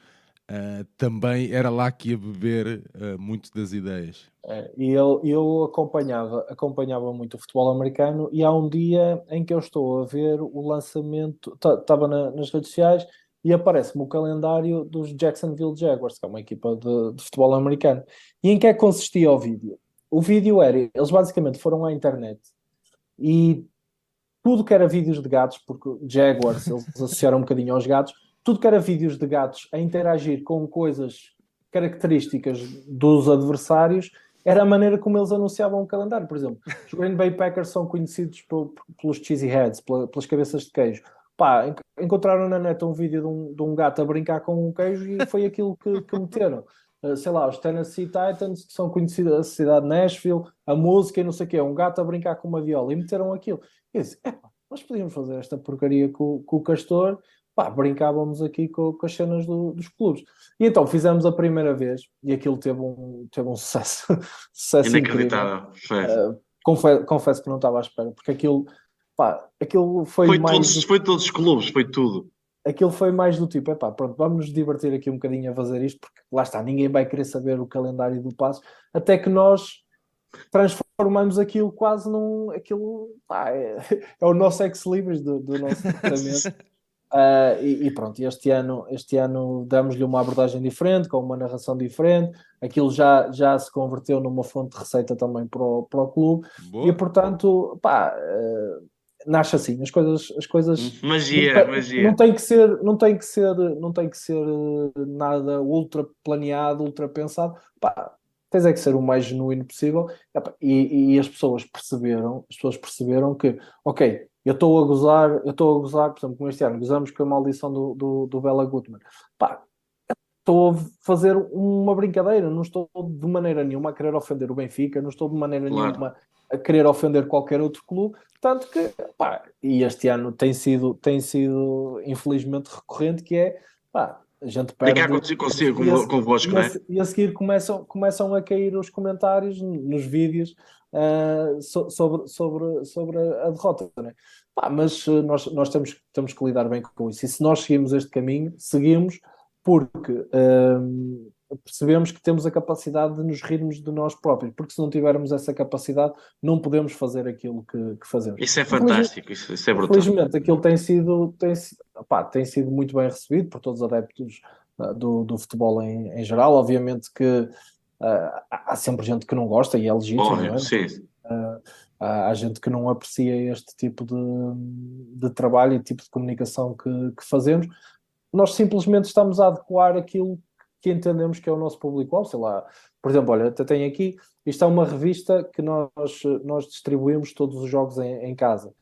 Uh, também era lá que ia beber uh, muito das ideias. Eu, eu acompanhava, acompanhava muito o futebol americano e há um dia em que eu estou a ver o lançamento, estava na, nas redes sociais e aparece-me o calendário dos Jacksonville Jaguars, que é uma equipa de, de, futebol americano. E em que é que consistia o vídeo? O vídeo era, eles basicamente foram à internet e tudo que era vídeos de gatos, porque Jaguars eles associaram um bocadinho aos gatos, tudo que era vídeos de gatos a interagir com coisas características dos adversários era a maneira como eles anunciavam o calendário. Por exemplo, os Green Bay Packers são conhecidos pelos cheesy heads, pelas cabeças de queijo. Pá, encontraram na net um vídeo de um, de um gato a brincar com um queijo e foi aquilo que, que meteram. Uh, sei lá, os Tennessee Titans, que são conhecidos a cidade de Nashville, a música e não sei o quê, um gato a brincar com uma viola, e meteram aquilo. E eu disse, nós podíamos fazer esta porcaria com, com o Castor, pá, brincávamos aqui com, com as cenas do, dos clubes. E então fizemos a primeira vez e aquilo teve um, teve um sucesso, sucesso Inacreditável. Uh, confesso, confesso, que não estava à espera, porque aquilo, pá, aquilo foi, Foi mais. todos, foi todos os clubes, foi tudo. Aquilo foi mais do tipo, epá, pronto, vamos nos divertir aqui um bocadinho a fazer isto, porque lá está, ninguém vai querer saber o calendário do passo, até que nós transformamos aquilo quase num. Aquilo, pá, é, é o nosso ex-libris do, do nosso departamento. Uh, e, e, pronto, este ano, este ano damos-lhe uma abordagem diferente, com uma narração diferente, aquilo já, já se converteu numa fonte de receita também para o, para o clube, Boa. e portanto, pá, uh, nasce assim, as coisas, as coisas magia, não, magia. não tem que ser, não tem que ser, não tem que ser nada ultra planeado, ultra pensado, pá, tens é que ser o mais genuíno possível, e, e as pessoas perceberam, as pessoas perceberam que, ok, eu estou a gozar, eu estou a gozar, por exemplo, com este ano, gozamos com a maldição do, do, do Bela Gutmann. Pá, estou a fazer uma brincadeira, não estou de maneira nenhuma a querer ofender o Benfica, não estou de maneira claro. nenhuma a querer ofender qualquer outro clube, tanto que, pá, e este ano tem sido, tem sido infelizmente recorrente, que é, pá, a gente perde... Ficar consigo, com, convosco, não é? E a seguir começam, começam a cair os comentários nos vídeos uh, so, sobre, sobre, sobre a derrota, né? Pá, mas uh, nós, nós temos, temos que lidar bem com isso. E se nós seguimos este caminho, seguimos porque uh, percebemos que temos a capacidade de nos rirmos de nós próprios, porque se não tivermos essa capacidade, não podemos fazer aquilo que, que fazemos. Isso é fantástico, isso, isso, é brutal. Felizmente, aquilo tem sido, tem, pá, tem sido muito bem recebido por todos os adeptos uh, do, do futebol em, em geral. Obviamente que Uh, há sempre gente que não gosta e é legítimo, Óbvio, não é? Sim. Uh, há gente que não aprecia este tipo de, de trabalho e tipo de comunicação que, que, fazemos. Nós simplesmente estamos a adequar aquilo que entendemos que é o nosso público-alvo, sei lá. Por exemplo, olha, até tem aqui, isto é uma revista que nós, nós distribuímos todos os jogos em, em casa.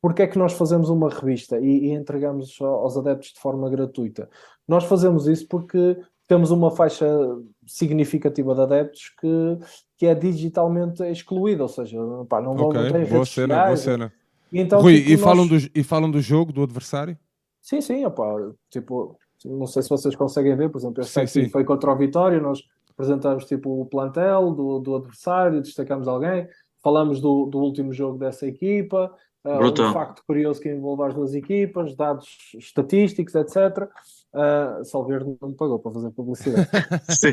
Porquê é que nós fazemos uma revista e, e entregamos aos adeptos de forma gratuita? Nós fazemos isso porque temos uma faixa significativa de adeptos que, que é digitalmente excluída, ou seja, pá, não vão okay, não boa cena, sociais, boa cena. E, então, Rui, tipo, e, nós... falam do, e falam do jogo, do adversário? Sim, sim, opa, tipo, não sei se vocês conseguem ver, por exemplo, este sim, sim. foi contra o Vitória, nós apresentamos tipo o plantel do, do adversário, destacamos alguém, falamos do, do último jogo dessa equipa, uh, um facto curioso que envolve as duas equipas, dados estatísticos, etc. Uh, Salverde não me pagou para fazer publicidade. Sim.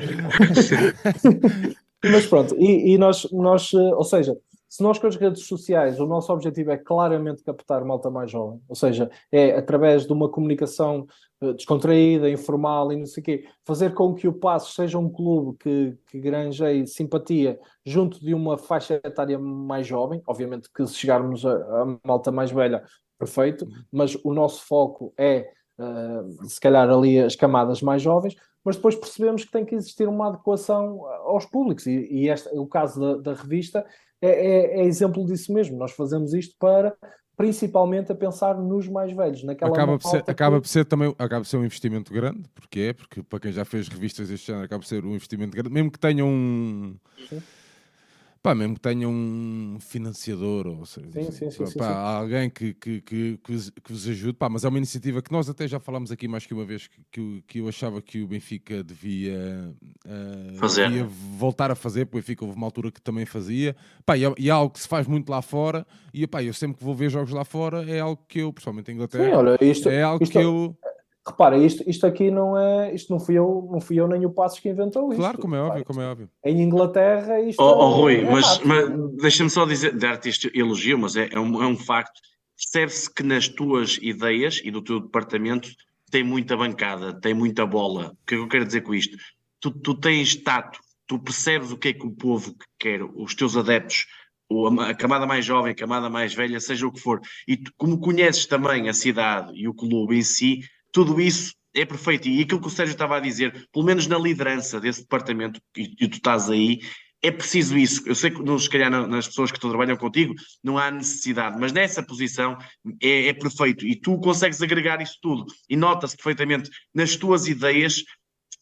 Mas pronto, e, e, nós, nós, uh, ou seja, se nós com as redes sociais o nosso objetivo é claramente captar malta mais jovem, ou seja, é através de uma comunicação descontraída, informal e não sei o quê, fazer com que o Passos seja um clube que, que granjeie simpatia junto de uma faixa etária mais jovem, obviamente que se chegarmos a, a malta mais velha, perfeito, mas o nosso foco é uh, se calhar ali as camadas mais jovens, mas depois percebemos que tem que existir uma adequação aos públicos, e, e este, o caso da, da revista é, é, é, exemplo disso mesmo. Nós fazemos isto para principalmente a pensar nos mais velhos, naquela acaba por ser, que... acaba por ser também acaba por ser um investimento grande, porque é, porque para quem já fez revistas deste ano acaba por ser um investimento grande, mesmo que tenham um Sim Pá, mesmo que tenha um financiador, ou seja, sim, sim, sim, pá, alguém que, que, que, que, vos, que vos ajude, pá, mas é uma iniciativa que nós até já falámos aqui mais que uma vez que, que, que eu achava que o Benfica devia, uh, fazer. devia voltar a fazer, porque o Benfica houve uma altura que também fazia, pá, e, é, e é algo que se faz muito lá fora, e pá, eu sempre que vou ver jogos lá fora é algo que eu, pessoalmente em Inglaterra, Sim, olha, isto, é algo isto, que eu repara, isto, isto aqui não é, isto não fui eu, não fui eu nem o Passos que inventou isto. Claro, como é óbvio, como é óbvio. Em Inglaterra isto. Oh, oh Rui, é mas, mas deixa-me só dizer, dar-te este elogio, mas é, é, um, é um facto. Percebe-se que nas tuas ideias e do teu departamento tem muita bancada, tem muita bola. O que é que eu quero dizer com isto? Tu, tu tens tato, tu percebes o que é que o povo quer, os teus adeptos, a camada mais jovem, a camada mais velha, seja o que for, e tu, como conheces também a cidade e o clube em si, tudo isso é perfeito. E aquilo que o Sérgio estava a dizer, pelo menos na liderança desse departamento, e, e tu estás aí, é preciso isso. Eu sei que, nos, se calhar, nas pessoas que trabalham contigo, não há necessidade, mas nessa posição é, é perfeito. E tu consegues agregar isso tudo. E nota-se perfeitamente nas tuas ideias,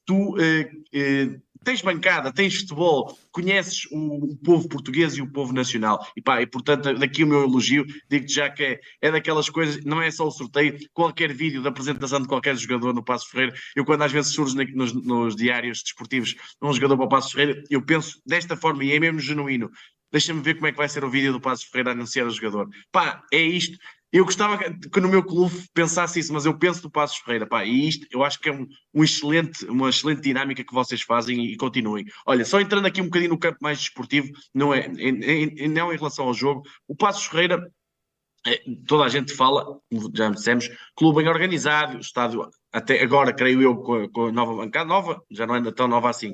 tu eh, eh, tens bancada, tens futebol, conheces o, o, povo português e o povo nacional. E pá, e portanto, daqui o meu elogio, digo-te já que é, é daquelas coisas, não é só o sorteio, qualquer vídeo da apresentação de qualquer jogador no Passo Ferreira, eu quando às vezes surge nos, nos diários desportivos um jogador para o Passo Ferreira, eu penso desta forma, e é mesmo genuíno, deixa-me ver como é que vai ser o vídeo do Passos Ferreira anunciar o jogador. Pá, é isto. Eu gostava que no meu clube pensasse isso, mas eu penso do Passos Ferreira, pá, e isto eu acho que é um, um, excelente, uma excelente dinâmica que vocês fazem e, e, continuem. Olha, só entrando aqui um bocadinho no campo mais desportivo, não é, em, em, não em relação ao jogo, o Passos Ferreira, é, toda a gente fala, já dissemos, clube bem organizado, estádio até agora, creio eu, com, com a nova bancada, nova, já não é tão nova assim,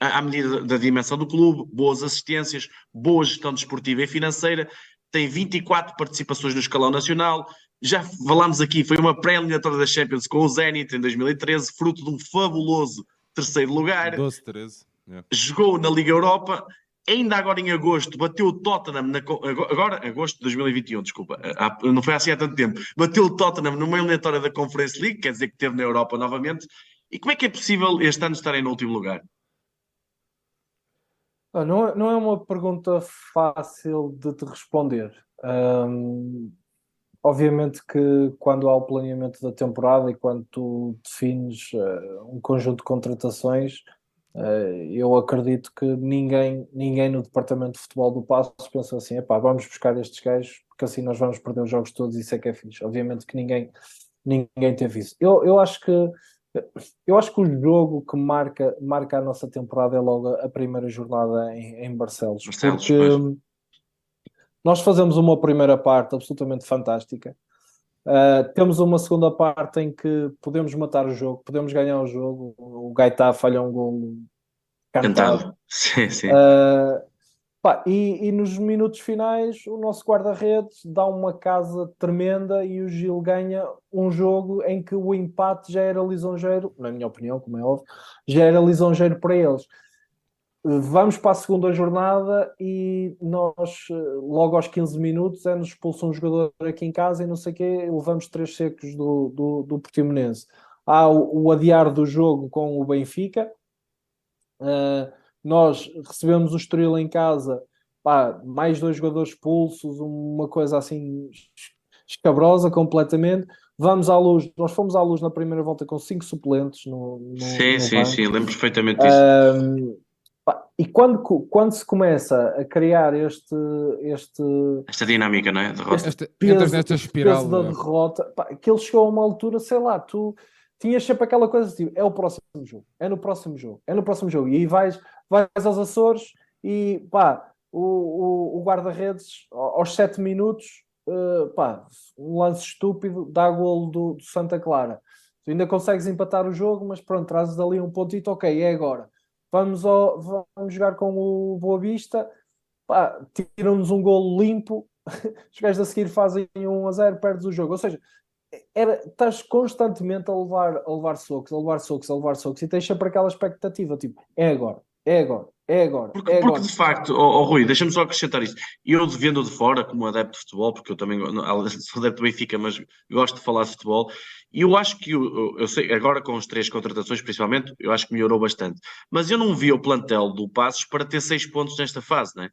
à medida da dimensão do clube, boas assistências, boa gestão desportiva e financeira, tem 24 participações no escalão nacional. Já falámos aqui, foi uma pré-eliminatória da Champions com o Zenit em 2013, fruto de um fabuloso terceiro lugar. 12, 13. Yeah. Jogou na Liga Europa, ainda agora em agosto, bateu o Tottenham, na, agora, agosto de 2021, desculpa, não foi assim há tanto tempo, bateu o Tottenham numa eliminatória da Conference League, quer dizer que esteve na Europa novamente. E como é que é possível este ano estarem no último lugar? Ah, não, é, não é uma pergunta fácil de te responder. Um, obviamente que quando há o planeamento da temporada e quando tu defines uh, um conjunto de contratações, uh, eu acredito que ninguém, ninguém no departamento de futebol do Passo pensa assim, epá, vamos buscar estes gajos porque assim nós vamos perder os jogos todos e isso é que é fixe. Obviamente que ninguém, ninguém teve isso. Eu, eu acho que eu acho que o jogo que marca, marca a nossa temporada é logo a primeira jornada em, em Barcelos. Barcelos porque pois. nós fazemos uma primeira parte absolutamente fantástica. Uh, temos uma segunda parte em que podemos matar o jogo, podemos ganhar o jogo. O Gaitá falha um gol cantado. cantado. Sim, sim. Uh, Pá, e, e, nos minutos finais o nosso guarda-redes dá uma casa tremenda e o Gil ganha um jogo em que o empate já era lisonjeiro, na minha opinião, como é óbvio, já era lisonjeiro para eles. Vamos para a segunda jornada e nós, logo aos 15 minutos, é-nos expulso um jogador aqui em casa e não sei o quê, levamos três secos do, do, do Portimonense. Há o, o adiar do jogo com o Benfica. Uh, nós recebemos o Estoril em casa, pá, mais dois jogadores expulsos, uma coisa assim escabrosa completamente. Vamos à luz, nós fomos à luz na primeira volta com cinco suplentes no, no Sim, no sim, banco. sim, lembro perfeitamente disso. Um, e quando, quando se começa a criar este, este esta dinâmica, não é? Derrota. Esta, peso, nesta espiral peso da é? derrota, pá, que ele chegou a uma altura, sei lá, tu tinhas sempre aquela coisa assim, é o próximo jogo, é no próximo jogo, é no próximo jogo, e aí vais, vais aos Açores e pá, o, o, o guarda-redes aos 7 minutos, uh, pá, um lance estúpido, dá golo do, do, Santa Clara. Tu ainda consegues empatar o jogo, mas pronto, trazes ali um pontito, ok, é agora. Vamos, ao, vamos jogar com o Boa Vista, tiram-nos um golo limpo, os gajos a seguir fazem 1 a 0, perdes o jogo. Ou seja, era, estás constantemente a levar, a levar socos, a levar socos, a levar socos e tens sempre aquela expectativa, tipo, é agora, é agora, é agora. Porque, é porque agora. de facto, oh, oh Rui, deixa-me só acrescentar isso. Eu vendo de fora, como adepto de futebol, porque eu também sou adepto do Benfica, mas gosto de falar de futebol, e eu acho que, eu, eu sei, agora com as três contratações principalmente, eu acho que melhorou bastante. Mas eu não vi o plantel do Passos para ter seis pontos nesta fase, não é?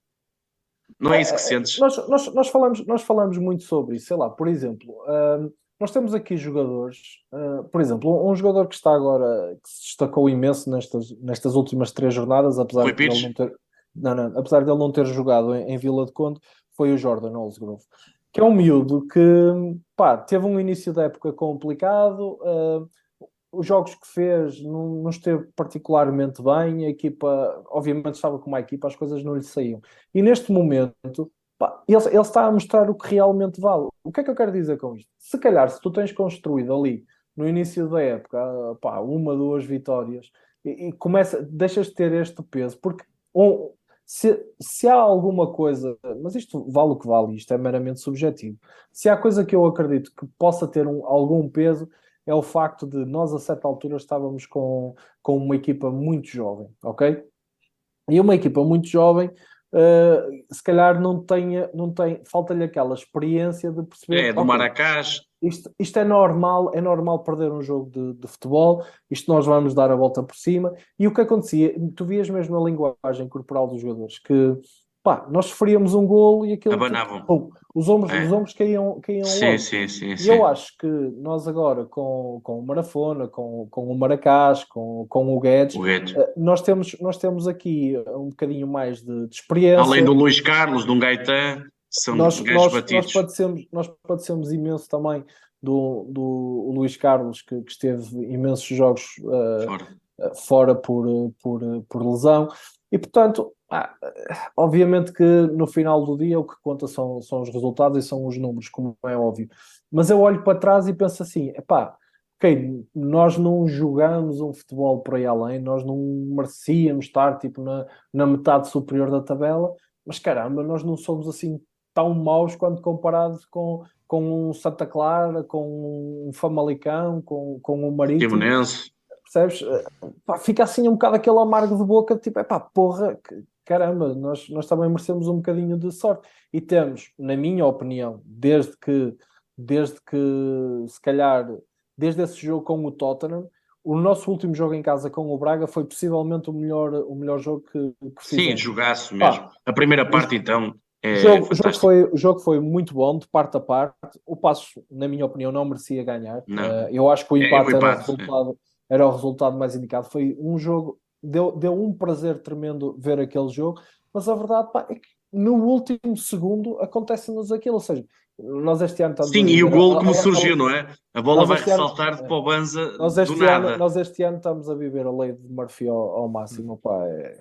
Não é isso que é, sentes? Nós, nós, nós, falamos, nós falamos muito sobre isso, sei lá, por exemplo, hum, nós temos aqui jogadores, uh, por exemplo, um jogador que está agora, que se destacou imenso nestas, nestas últimas três jornadas, apesar de ele não ter, não, não, apesar de ele não ter jogado em, em Vila de Conde, foi o Jordan Olsgrove, que é um miúdo que pá, teve um início da época complicado, uh, os jogos que fez não, não, esteve particularmente bem, a equipa, obviamente estava com uma equipa, as coisas não lhe saíam. E neste momento Pá, ele, ele, está a mostrar o que realmente vale. O que é que eu quero dizer com isto? Se calhar, se tu tens construído ali no início da época pá, uma, duas vitórias e, e começa, deixas de ter este peso, porque um, se, se há alguma coisa, mas isto vale o que vale, isto é meramente subjetivo. Se há coisa que eu acredito que possa ter um, algum peso, é o facto de nós, a certa altura, estávamos com, com uma equipa muito jovem, ok? E uma equipa muito jovem uh, se calhar não tenha, não tem, falta-lhe aquela experiência de perceber. É, do Maracás. Isto, isto é normal, é normal perder um jogo de, de, futebol, isto nós vamos dar a volta por cima. E o que acontecia, tu vias mesmo na linguagem corporal dos jogadores que pá, nós sofríamos um golo e aquilo. Abanavam. Tipo, os ombros, é. os ombros caíam, caíam sim, logo. Sim, sim, e sim. eu acho que nós agora, com, com o Marafona, com, com o Maracás, com, com o Guedes, o Guedes, nós temos, nós temos aqui um bocadinho mais de, de experiência. Além do Luís Carlos, de um Gaetan, são nós, nós, nós, padecemos, nós padecemos imenso também do, do Luís Carlos, que, que esteve imensos jogos uh, fora. Uh, fora por, por, por lesão. E, portanto, ah, obviamente que no final do dia o que conta são, são os resultados e são os números, como é óbvio. Mas eu olho para trás e penso assim: epá, ok, nós não jogamos um futebol por aí além, nós não merecíamos estar tipo, na, na metade superior da tabela, mas caramba, nós não somos assim tão maus quando comparados com, com um Santa Clara, com um Famalicão, com, com um Marítimo. Timonense. Percebes? Pá, fica assim um bocado aquele amargo de boca, tipo, é pá, porra, caramba, nós, nós também merecemos um bocadinho de sorte. E temos, na minha opinião, desde que, desde que, se calhar, desde esse jogo com o Tottenham, o nosso último jogo em casa com o Braga foi possivelmente o melhor, o melhor jogo que, que fizemos. Sim, jogaço mesmo. Ah, a primeira parte, então, é o jogo, o jogo, foi, o jogo foi muito bom, de parte a parte. O passo, na minha opinião, não merecia ganhar. Uh, eu acho que o empate, é, o empate era, o resultado, é. era o resultado mais indicado. Foi um jogo, deu, deu um prazer tremendo ver aquele jogo, mas a verdade pá, é que no último segundo acontece-nos aquilo. Ou seja, nós este ano estamos. Sim, e o gol como surgiu, não é? A bola vai ressaltar ano, de para o Banza nós este do nada. Ano, nós este ano estamos a viver a lei de Murphy ao, ao máximo. Pá, é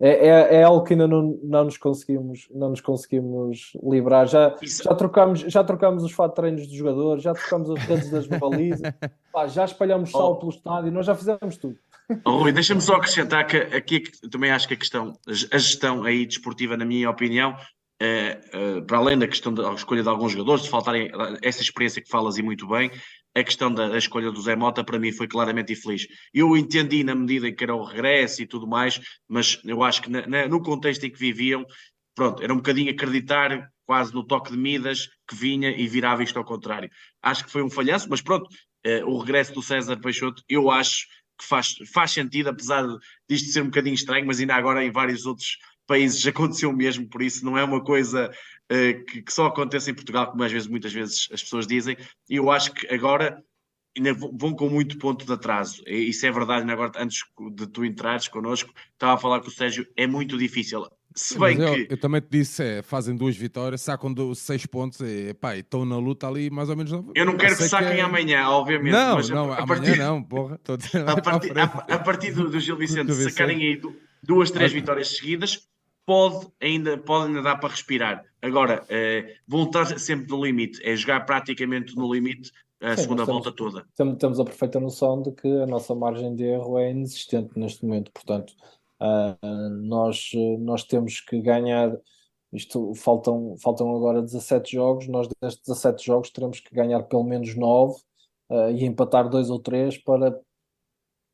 é, é, é, algo que ainda não, não, nos conseguimos, não nos conseguimos livrar. Já, já, trocamos, já trocamos os fatos treinos dos jogadores, já trocamos os redes das balizas, pá, já espalhamos sal oh. pelo estádio, nós já fizemos tudo. Oh, Rui, deixa-me só acrescentar que aqui também acho que a questão, a gestão aí desportiva, na minha opinião, é, é, para além da questão da escolha de alguns jogadores, de faltarem essa experiência que falas e muito bem, a questão da, escolha do Zé Mota para mim foi claramente infeliz. Eu entendi na medida em que era o regresso e tudo mais, mas eu acho que na, na, no contexto em que viviam, pronto, era um bocadinho acreditar quase no toque de Midas que vinha e virava isto ao contrário. Acho que foi um falhanço, mas pronto, eh, o regresso do César Peixoto, eu acho que faz, faz sentido, apesar disto ser um bocadinho estranho, mas ainda agora em vários outros países aconteceu mesmo, por isso não é uma coisa que, que, só acontece em Portugal, como às vezes, muitas vezes as pessoas dizem, e eu acho que agora ainda vão com muito ponto de atraso. E isso é verdade, agora antes de tu entrares connosco, estava a falar com o Sérgio, é muito difícil. Se bem eu, que... eu, também te disse, é, fazem duas vitórias, sacam do, seis pontos e pá, estão na luta ali mais ou menos. Eu não quero que saquem que é... amanhã, obviamente. Não, não, a, a amanhã partir... não, porra. a, partir, a, a, partir do, do Gil Vicente sacarem aí duas, três vitórias seguidas, pode ainda, pode ainda dar para respirar. Agora, eh, voltar sempre no limite, é jogar praticamente no limite a Sim, segunda volta toda. Temos a perfeita noção de que a nossa margem de erro é inexistente neste momento, portanto, uh, nós, nós temos que ganhar. Isto faltam, faltam agora 17 jogos. Nós, destes 17 jogos, teremos que ganhar pelo menos 9 uh, e empatar 2 ou 3 para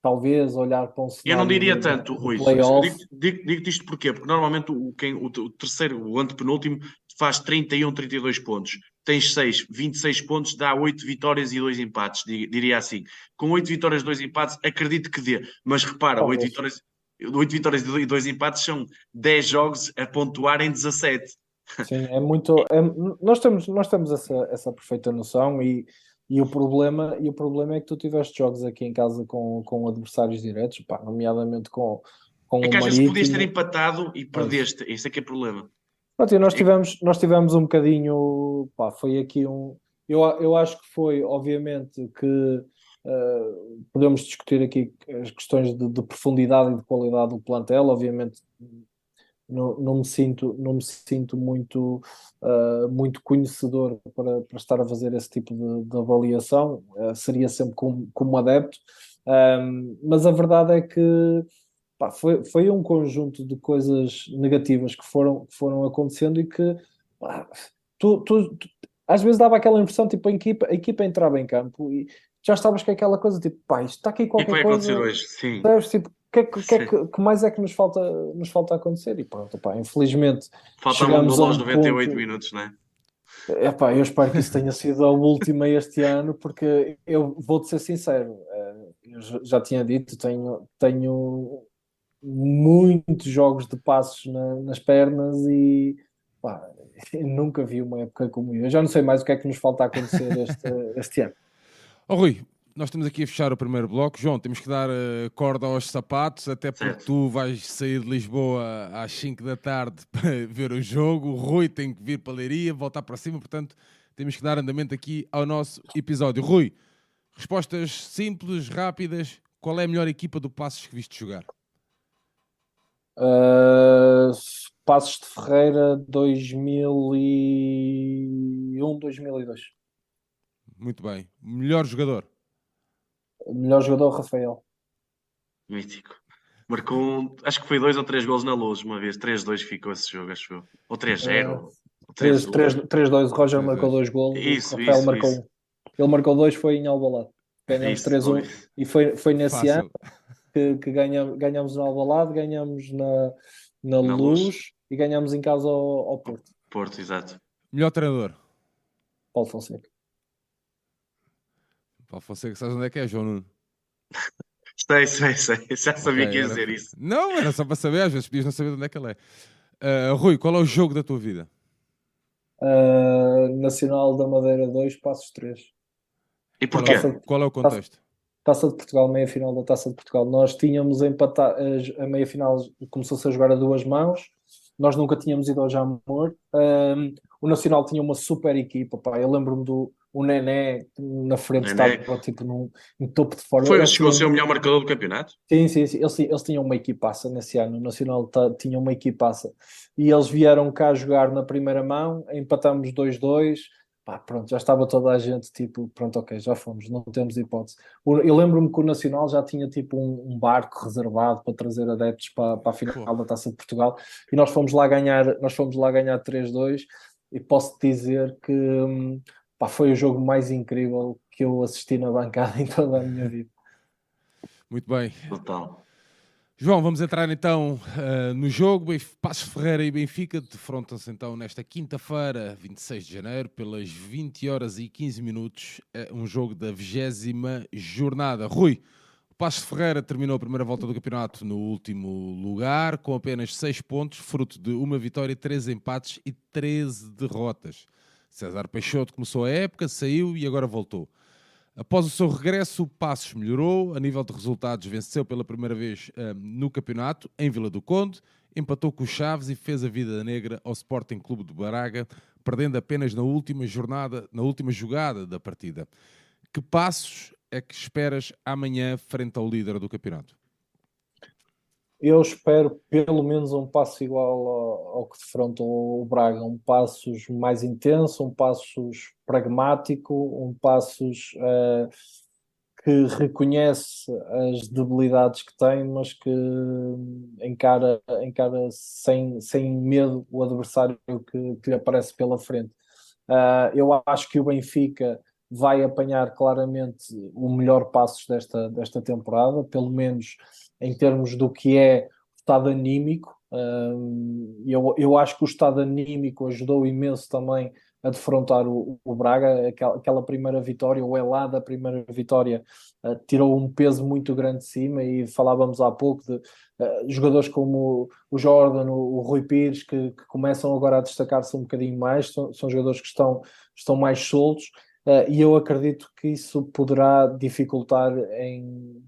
talvez olhar para um. Eu não diria de, tanto, Rui. Digo-te digo, digo isto porquê? Porque normalmente o, quem, o, o terceiro, o antepenúltimo, faz 31, 32 pontos. Tens 6, 26 pontos, dá 8 vitórias e 2 empates, diria assim. Com 8 vitórias e 2 empates, acredito que dê. Mas repara, 8 vitórias, 8 vitórias e 2 empates são 10 jogos a pontuar em 17. Sim, é muito. É, nós temos, nós temos essa, essa perfeita noção e e o problema, e o problema é que tu tiveste jogos aqui em casa com, com adversários diretos, pá, nomeadamente com, com é que às vezes podias ter empatado e perdeste, esse é que é o problema. Pronto, e nós tivemos, nós tivemos um bocadinho, pá, foi aqui um. Eu, eu acho que foi, obviamente, que uh, podemos discutir aqui as questões de, de, profundidade e de qualidade do plantel, obviamente não, não, me sinto, não me sinto muito, uh, muito conhecedor para, para estar a fazer esse tipo de, de avaliação, uh, seria sempre como, como adepto, um, mas a verdade é que pá, foi, foi um conjunto de coisas negativas que foram, que foram acontecendo e que pá, tu, tu, tu, às vezes dava aquela impressão, tipo, a equipa, a equipa entrava em campo e já estavas com aquela coisa, tipo, pá, isto está aqui qualquer coisa. O que vai acontecer hoje? Sim. Sabes, tipo, que, que, que, que, que mais é que nos falta, nos falta acontecer? E pronto, pá, infelizmente. Faltavam um aos 98 ponto... minutos, não é? Epá, eu espero que isso tenha sido a última este ano, porque eu vou-te ser sincero, eh, eu já tinha dito, tenho, tenho muitos jogos de passos na, nas pernas e pá, nunca vi uma época como eu. Eu já não sei mais o que é que nos falta acontecer este, este ano. Oh, Rui, nós estamos aqui a fechar o primeiro bloco. João, temos que dar uh, corda aos sapatos, até porque certo. tu vais sair de Lisboa às 5 da tarde para ver o jogo. O Rui tem que vir para a Leiria, voltar para cima, portanto, temos que dar andamento aqui ao nosso episódio. Rui, respostas simples, rápidas. Qual é a melhor equipa do Passos que viste jogar? Uh, Passos de Ferreira 2001, 2002. Muito bem. Melhor jogador? Melhor jogador, Rafael. Mítico. Marcou, acho que foi dois ou três gols na luz uma vez. 3-2 ficou esse jogo, acho eu. Ou 3-0. Uh, 3-2. O Roger marcou dois gols. Isso, Rafael isso, marcou isso. Ele marcou dois, foi em Albalade. Ganhamos 3-1. E foi, foi nesse Fácil. ano que, que ganhamos, ganhamos no Albalade, ganhamos na, na, na luz, luz, e ganhamos em casa ao, ao Porto. Porto, exato. Melhor treinador? Paulo Fonseca. Paulo Fonseca, sabes onde é que é, João Nuno? sei, sei, sei. Já sabia okay, que ia dizer isso. Não, era só para saber, às vezes podias não saber onde é que ele é. Uh, Rui, qual é o jogo da tua vida? Uh, Nacional da Madeira 2, Passos 3. E porquê? Qual é o contexto? Taça de Portugal, meia final da Taça de Portugal. Nós tínhamos empatado, a meia final começou-se a jogar a duas mãos, nós nunca tínhamos ido ao Jamor. Um, o Nacional tinha uma super equipa, pá. Eu lembro-me do o Nené na frente, Nené. estava tipo num, num topo de forma. Foi, chegou a ser o melhor marcador do campeonato? Sim, sim, sim. Eles, eles tinham uma equipaça nesse ano, o Nacional tá, tinha uma equipaça. E eles vieram cá jogar na primeira mão, empatamos 2-2 pá, pronto, já estava toda a gente tipo, pronto, ok, já fomos, não temos hipótese. Eu lembro-me que o Nacional já tinha tipo um, um, barco reservado para trazer adeptos para, para a final da Taça de Portugal e nós fomos lá ganhar, nós fomos lá ganhar 3-2 e posso dizer que hum, pá, foi o jogo mais incrível que eu assisti na bancada em toda a minha vida. Muito bem. Total. João, vamos entrar então uh, no jogo. Passos Ferreira e Benfica defrontam-se então nesta quinta-feira, 26 de janeiro, pelas 20 horas e 15 minutos. É um jogo da vigésima jornada. Rui, o Passos Ferreira terminou a primeira volta do campeonato no último lugar, com apenas 6 pontos, fruto de uma vitória, 3 empates e 13 derrotas. César Peixoto começou a época, saiu e agora voltou. Após o seu regresso, o Passos melhorou. A nível de resultados, venceu pela primeira vez um, no campeonato, em Vila do Conde, empatou com o Chaves e fez a vida negra ao Sporting Clube de Baraga, perdendo apenas na última jornada, na última jogada da partida. Que passos é que esperas amanhã frente ao líder do campeonato? Eu espero pelo menos um passo igual ao, que defrontou o Braga, um passos mais intenso, um passos pragmático, um passos uh, que reconhece as debilidades que tem, mas que encara, encara sem, sem medo o adversário que, que lhe aparece pela frente. Uh, eu acho que o Benfica vai apanhar claramente o melhor passos desta, desta temporada, pelo menos em termos do que é o estado anímico. eu, eu acho que o estado anímico ajudou imenso também a defrontar o, o Braga, aquela, aquela, primeira vitória, o Elá da primeira vitória, uh, tirou um peso muito grande de cima e falávamos há pouco de uh, jogadores como o Jordan, o, o Rui Pires, que, que, começam agora a destacar-se um bocadinho mais, são, são jogadores que estão, estão mais soltos uh, e eu acredito que isso poderá dificultar em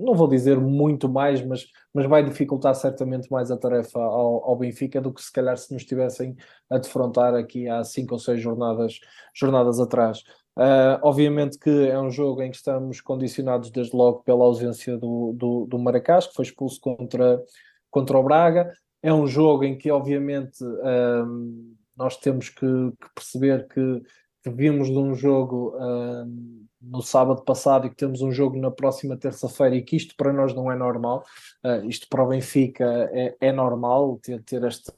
não vou dizer muito mais, mas, mas vai dificultar certamente mais a tarefa ao, ao, Benfica do que se calhar se nos estivessem a defrontar aqui há cinco ou seis jornadas, jornadas atrás. Uh, obviamente que é um jogo em que estamos condicionados desde logo pela ausência do, do, do Maracás, que foi expulso contra, contra o Braga. É um jogo em que, obviamente, uh, nós temos que, que perceber que, que vimos de um jogo uh, no sábado passado e que temos um jogo na próxima terça-feira e que isto para nós não é normal, uh, isto para o Benfica é, é normal ter, ter esta,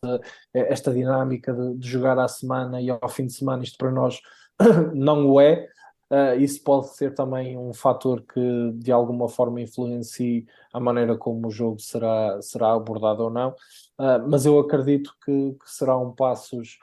esta dinâmica de, de, jogar à semana e ao fim de semana, isto para nós não o é. Uh, isso pode ser também um fator que de alguma forma influencie a maneira como o jogo será, será abordado ou não, mas eu acredito que, que será um passos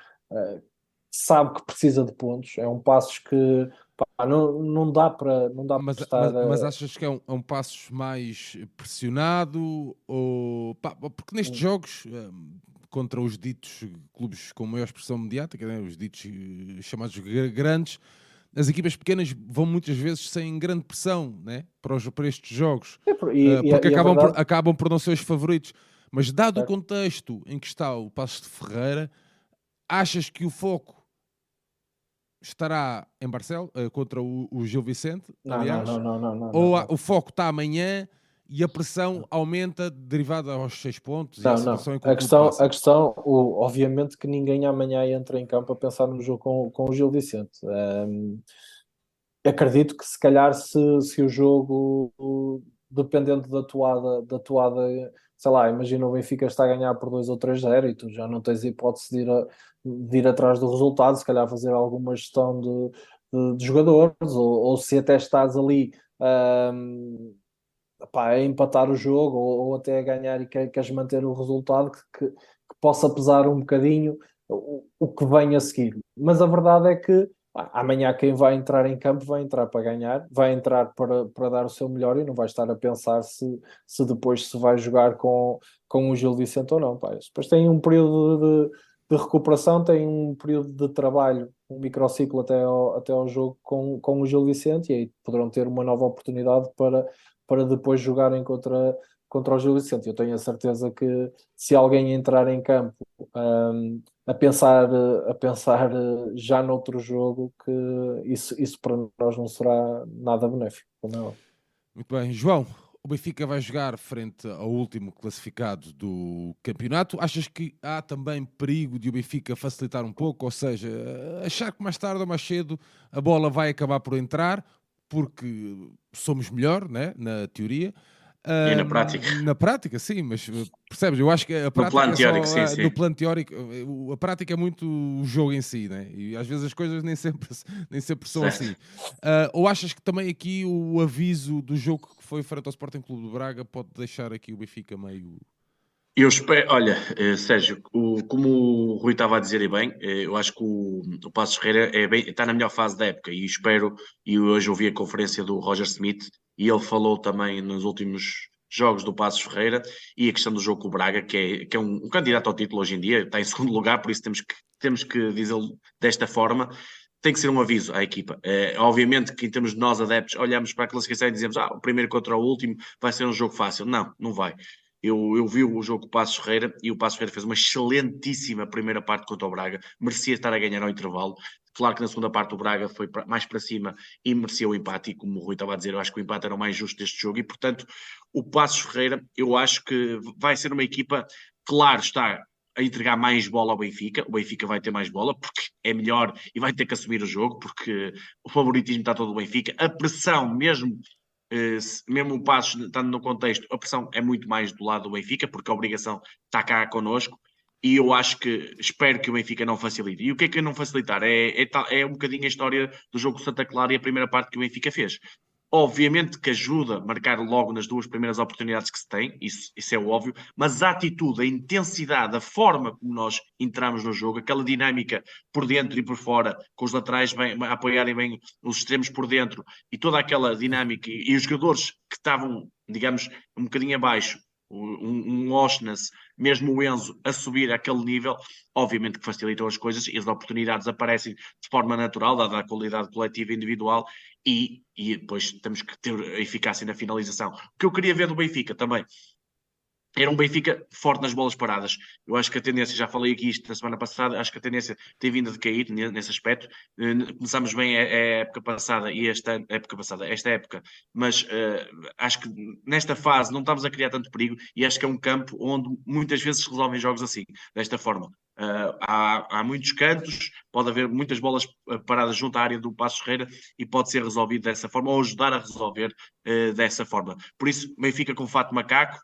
sabe que precisa de pontos, é um passos que Pá, não, não dá para não dá mas, estar, mas, mas, achas que é um, é um passo mais pressionado ou pá, porque nestes jogos hum, contra os ditos clubes com maior expressão mediática, né, os ditos eh, chamados grandes, as equipas pequenas vão muitas vezes sem grande pressão né, para, os, para estes jogos, é e, uh, porque e, acabam, verdade... por, acabam por não ser os favoritos. Mas dado é. o contexto em que está o Passo de Ferreira, achas que o foco estará em Barcelos uh, contra o, o, Gil Vicente, não, aliás, não, não, não, não, ou a, o foco está amanhã e a pressão aumenta derivada aos seis pontos? Não, não. A questão, a questão o, obviamente que ninguém amanhã entra em campo a pensar no jogo com, com o Gil Vicente. Um, acredito que se calhar se, se o jogo, dependendo da toada, da toada sei lá, imagina o Benfica está a ganhar por 2 ou 3-0 e tu já não tens hipótese de ir, a, de ir atrás do resultado, se calhar fazer alguma gestão de, de, de jogadores, ou, ou, se até estás ali um, pá, a empatar o jogo ou, ou, até a ganhar e queres manter o resultado que, que, que possa pesar um bocadinho o, o que vem a seguir. Mas a verdade é que amanhã quem vai entrar em campo vai entrar para ganhar, vai entrar para, para dar o seu melhor e não vai estar a pensar se, se depois se vai jogar com, com o Gil Vicente ou não. Pá. Depois tem um período de, de recuperação, tem um período de trabalho, um microciclo até ao, até ao jogo com, com o Gil Vicente e aí poderão ter uma nova oportunidade para, para depois jogarem contra, contra o Gil Vicente. Eu tenho a certeza que se alguém entrar em campo um, a pensar, a pensar já noutro jogo que isso, isso para nós não será nada benéfico. É Muito bem, João. O Benfica vai jogar frente ao último classificado do campeonato. Achas que há também perigo de o Benfica facilitar um pouco? Ou seja, achar que mais tarde ou mais cedo a bola vai acabar por entrar porque somos melhor, né, na teoria, e na prática? Na prática, sim, mas eh, percebes? Eu acho que a prática. No plano é teórico, só, sim, sim. No plano teórico, a prática é muito o jogo em si, né? E às vezes as coisas nem sempre, nem sempre são certo. assim. Uh, ou achas que também aqui o aviso do jogo que foi frente ao Sporting Clube do Braga pode deixar aqui o Benfica meio. Eu espero, olha, eh, Sérgio, o, como o Rui estava a dizer e bem, eh, eu acho que o, o Passos Ferreira é bem, está na melhor fase da época e espero, e hoje ouvi a conferência do Roger Smith e ele falou também nos últimos jogos do Passos Ferreira e a questão do jogo com o Braga, que é, que é um, um, candidato ao título hoje em dia, está em segundo lugar, por isso temos que, temos que dizê-lo desta forma. Tem que ser um aviso à equipa. É, obviamente que em termos de nós adeptos, olhamos para a classificação e dizemos ah, o primeiro contra o último vai ser um jogo fácil. Não, não vai. Eu, eu vi o jogo com o Passos Ferreira e o Passos Ferreira fez uma excelentíssima primeira parte contra o Braga, merecia estar a ganhar ao intervalo. Claro que na segunda parte o Braga foi mais para cima e merecia o empate, e como o Rui estava a dizer, eu acho que o empate era o mais justo deste jogo, e portanto o Passos Ferreira, eu acho que vai ser uma equipa, claro, está a entregar mais bola ao Benfica, o Benfica vai ter mais bola porque é melhor e vai ter que assumir o jogo, porque o favoritismo está todo do Benfica, a pressão mesmo eh, mesmo o Passos estando no contexto, a pressão é muito mais do lado do Benfica, porque a obrigação está cá connosco, e eu acho que espero que o Benfica não facilite. E o que é que não facilitar? É, é, é um bocadinho a história do jogo Santa Clara e a primeira parte que o Benfica fez. Obviamente que ajuda a marcar logo nas duas primeiras oportunidades que se tem, isso, isso é óbvio, mas a atitude, a intensidade, a forma como nós entramos no jogo, aquela dinâmica por dentro e por fora, com os laterais bem, a apoiarem bem os extremos por dentro e toda aquela dinâmica e, e os jogadores que estavam, digamos, um bocadinho abaixo, um, um Osnas, mesmo o Enzo, a subir àquele nível, obviamente que facilitam as coisas e as oportunidades aparecem de forma natural, dada a qualidade coletiva e individual, e, e depois temos que ter eficácia na finalização. O que eu queria ver do Benfica também era um Benfica forte nas bolas paradas. Eu acho que a tendência, já falei aqui isto na semana passada, acho que a tendência tem vindo a decair nesse aspecto. Eh, começamos bem a, época passada e esta época passada, esta época, mas uh, acho que nesta fase não estamos a criar tanto perigo e acho que é um campo onde muitas vezes se resolvem jogos assim, desta forma. Uh, há, há, muitos cantos, pode haver muitas bolas paradas junto à área do Passo Ferreira e pode ser resolvido dessa forma ou ajudar a resolver uh, dessa forma. Por isso, Benfica com fato macaco,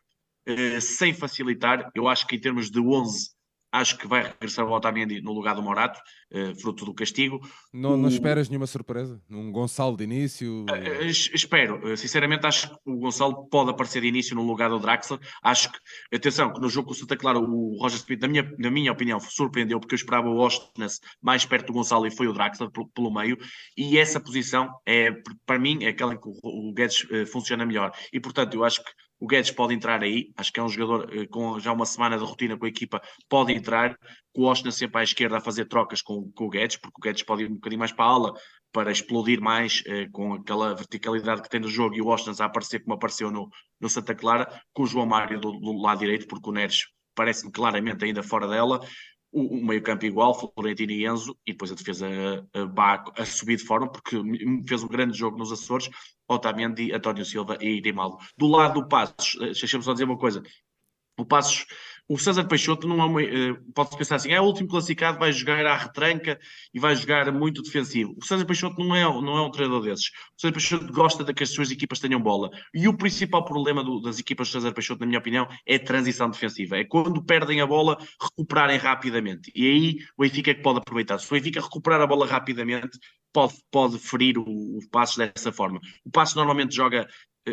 eh, sem facilitar, eu acho que em termos de 11 Acho que vai regressar o Otamendi no lugar do Morato, uh, fruto do castigo. Não, não esperas nenhuma surpresa? Um Gonçalo de início? Uh, espero. sinceramente, acho que o Gonçalo pode aparecer de início no lugar do Draxler. Acho que, atenção, que no jogo com o Santa Clara, o Roger Smith, na minha, na minha opinião, surpreendeu, porque eu esperava o Ostnes mais perto do Gonçalo e foi o Draxler pelo, pelo meio. E essa posição, é, para mim, é aquela em que o, o Guedes funciona melhor. E, portanto, eu acho que o Guedes pode entrar aí, acho que é um jogador eh, com já uma semana de rotina com a equipa, pode entrar, com o Osna sempre à esquerda a fazer trocas com, com o Guedes, porque o Guedes pode ir um bocadinho mais para a ala, para explodir mais eh, com aquela verticalidade que tem no jogo e o Osna a aparecer como apareceu no, no Santa Clara, com o João Mário do, do lado direito, porque o Neres parece-me claramente ainda fora dela, o, o meio-campo igual, Florentino e Enzo, e depois a defesa a, a, a, subir de forma, porque fez um grande jogo nos Açores, Otamendi, António Silva e Grimaldo. Do lado do Passos, eh, deixa-me só dizer uma coisa, o Passos o César Peixoto não é uma, uh, pode-se pensar assim, é o último classificado, vai jogar à retranca e vai jogar muito defensivo. O César Peixoto não é, não é um treinador desses. O César Peixoto gosta de que as suas equipas tenham bola. E o principal problema do, das equipas do César Peixoto, na minha opinião, é a transição defensiva. É quando perdem a bola, recuperarem rapidamente. E aí o Benfica é que pode aproveitar. Se o Benfica recuperar a bola rapidamente, pode, pode ferir o, o Passos dessa forma. O Passos normalmente joga eh,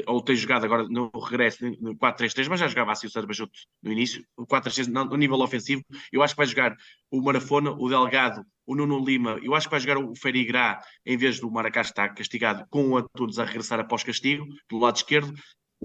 ou tem jogado agora no regresso no 4-3-3, mas já jogava assim o Sérgio Bajuto no início, o 4-3-3 no nível ofensivo, eu acho que vai jogar o Marafona, o Delgado, o Nuno Lima, eu acho que vai jogar o Ferigrá em vez do Maracás que está castigado com o Antunes a regressar após castigo, do lado esquerdo,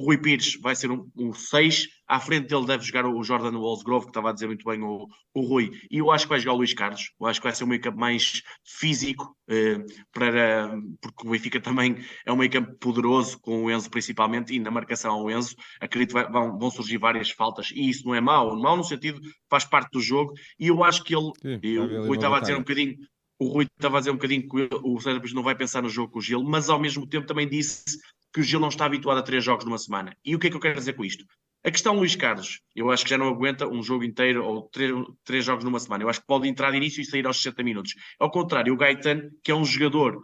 o Rui Pires vai ser um 6. À frente dele deve jogar o Jordan Wallsgrove, que estava a dizer muito bem o, o Rui. E eu acho que vai jogar o Luís Carlos. Eu acho que vai ser um meio campo mais físico, eh, para, porque o Benfica também é um meio campo poderoso, com o Enzo principalmente, e na marcação ao Enzo, acredito que vão, vão surgir várias faltas. E isso não é mau. Mau no sentido, faz parte do jogo. E eu acho que ele, Sim, eu, o Rui estava a dizer um bocadinho, o Rui estava a dizer um bocadinho que o César não vai pensar no jogo com o Gil, mas ao mesmo tempo também disse que o Gil não está habituado a três jogos numa semana. E o que é que eu quero dizer com isto? A questão Luís Carlos, eu acho que já não aguenta um jogo inteiro ou três, três jogos numa semana. Eu acho que pode entrar de início e sair aos 60 minutos. Ao contrário, o Gaetan, que é um jogador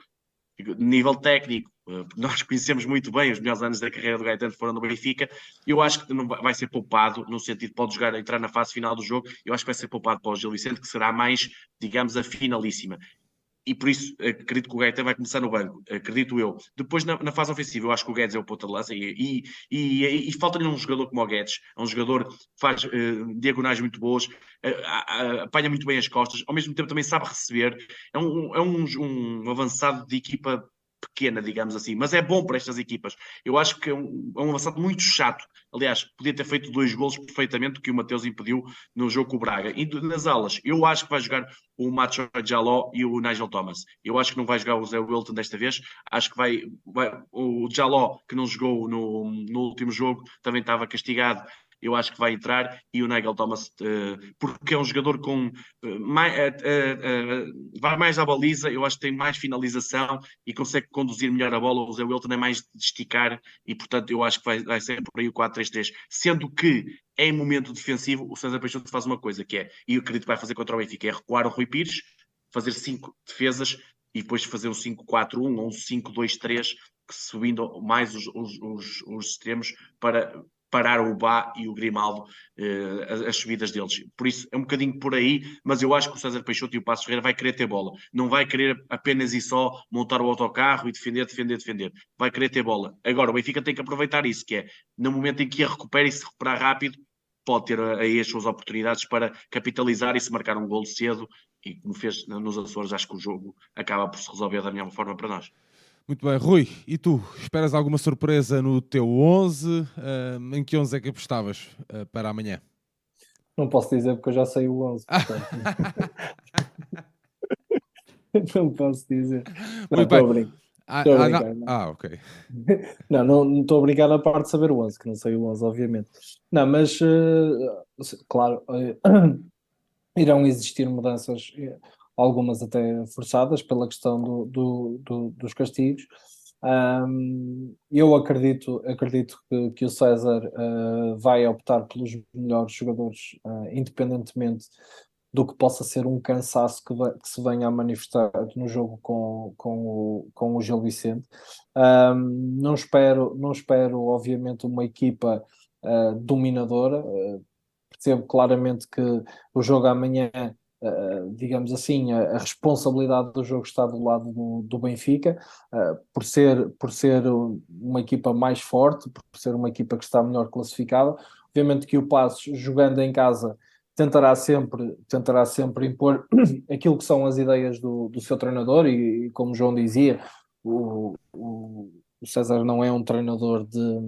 nível técnico, eh, nós conhecemos muito bem os melhores anos da carreira do Gaetano foram no Benfica. Eu acho que não vai ser poupado, no sentido de pode jogar, entrar na fase final do jogo. Eu acho que vai ser poupado para o Gil Vicente, que será mais, digamos, a finalíssima e por isso acredito que o Gaeta vai começar no banco, acredito eu. Depois, na, na fase ofensiva, eu acho que o Guedes é o ponta de lança e, e, e, e falta-lhe um jogador como o Guedes, é um jogador que faz uh, diagonais muito boas, uh, uh, apanha muito bem as costas, ao mesmo tempo também sabe receber, é um, é um, um avançado de equipa pequena, digamos assim, mas é bom para estas equipas. Eu acho que é um, é um avançado muito chato. Aliás, podia ter feito dois golos perfeitamente, que o Mateus impediu no jogo com o Braga. E nas alas, eu acho que vai jogar o Macho Jaló e o Nigel Thomas. Eu acho que não vai jogar o Zé Wilton desta vez. Acho que vai, vai o Jaló, que não jogou no, no último jogo, também estava castigado eu acho que vai entrar, e o Nigel Thomas, uh, porque é um jogador com uh, mais, uh, vai mais à baliza, eu acho que tem mais finalização e consegue conduzir melhor a bola. O Zé Wilton é mais de esticar, e portanto eu acho que vai, vai ser por aí o 4-3-3. Sendo que em momento defensivo, o César Peixoto faz uma coisa que é, e eu acredito que vai fazer contra o Benfica, é recuar o Rui Pires, fazer cinco defesas e depois fazer um 5-4-1 ou um 5-2-3 subindo mais os, os, os, os extremos para parar o Bá e o Grimaldo, eh, as, as, subidas deles. Por isso é um bocadinho por aí, mas eu acho que o César Peixoto e o Passo Ferreira vai querer ter bola. Não vai querer apenas e só montar o autocarro e defender, defender, defender. Vai querer ter bola. Agora, o Benfica tem que aproveitar isso, que é no momento em que a recupera e se recuperar rápido, pode ter aí as suas oportunidades para capitalizar e se marcar um gol cedo. E como fez nos Açores, acho que o jogo acaba por se resolver da melhor forma para nós. Muito bem, Rui, e tu? Esperas alguma surpresa no teu 11? Uh, em que 11 é que apostavas uh, para amanhã? Não posso dizer porque eu já sei o 11. não posso dizer. Não, estou a brincar. Ah, ah, não. ah, ok. Não, não estou a brincar na parte de saber o 11, que não sei o 11, obviamente. Não, mas, uh, claro, irão existir mudanças algumas até forçadas pela questão do, do, do, dos castigos. Um, eu acredito, acredito que, que o César uh, vai optar pelos melhores jogadores, uh, independentemente do que possa ser um cansaço que, vai, que, se venha a manifestar no jogo com, com, o, com o Gil Vicente. Um, não, espero, não espero, obviamente, uma equipa uh, dominadora percebo claramente que o jogo amanhã, uh, digamos assim, a, a, responsabilidade do jogo está do lado do, do Benfica, uh, por, ser, por ser uma equipa mais forte, por ser uma equipa que está melhor classificada. Obviamente que o Passos, jogando em casa, tentará sempre, tentará sempre impor aquilo que são as ideias do, do seu treinador e, e como João dizia, o, o, o César não é um treinador de,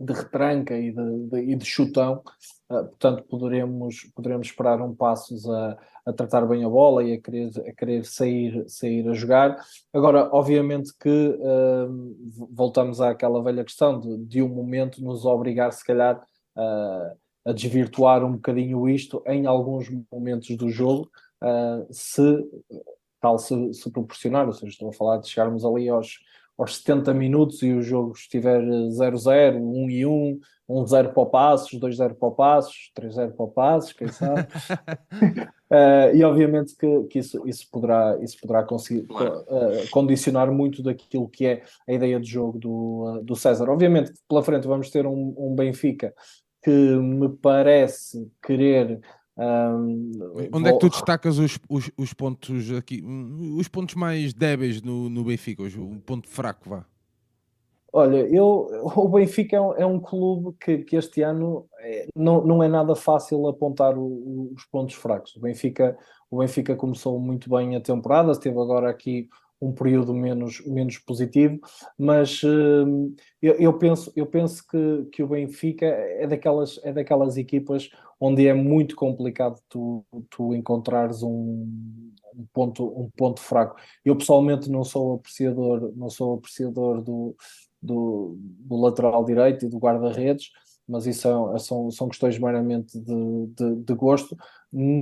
de retranca e de, de, e de chutão, uh, portanto poderemos, poderemos esperar um passos a, a tratar bem a bola e a querer, a querer sair, sair a jogar. Agora, obviamente que uh, voltamos àquela velha questão de, de um momento nos obrigar, se calhar, uh, a desvirtuar um bocadinho isto em alguns momentos do jogo, se tal se, se proporcionar, ou seja, estou a falar de chegarmos ali aos aos 70 minutos e o jogo estiver 0-0, 1 e 1, 1-0 para o Passos, 2-0 para o Passos, 3-0 para o Passos, quem sabe? uh, e obviamente que, que, isso, isso, poderá, isso poderá conseguir, claro. uh, condicionar muito daquilo que é a ideia de jogo do, uh, do César. Obviamente que pela frente vamos ter um, um Benfica que me parece querer um, Onde é que tu destacas os, os, os, pontos aqui, os pontos mais débeis no, no Benfica, o ponto fraco, vá? Olha, eu, o Benfica é um, é um clube que, que, este ano é, não, não é nada fácil apontar o, os pontos fracos. O Benfica, o Benfica começou muito bem a temporada, teve agora aqui um período menos, menos positivo, mas uh, eu, eu, penso, eu penso que, que o Benfica é daquelas, é daquelas equipas onde é muito complicado tu, tu encontrares um, um, ponto, um ponto fraco. Eu pessoalmente não sou apreciador, não sou apreciador do, do, do lateral direito e do guarda-redes, mas isso são, são, são questões meramente de, de, de, gosto.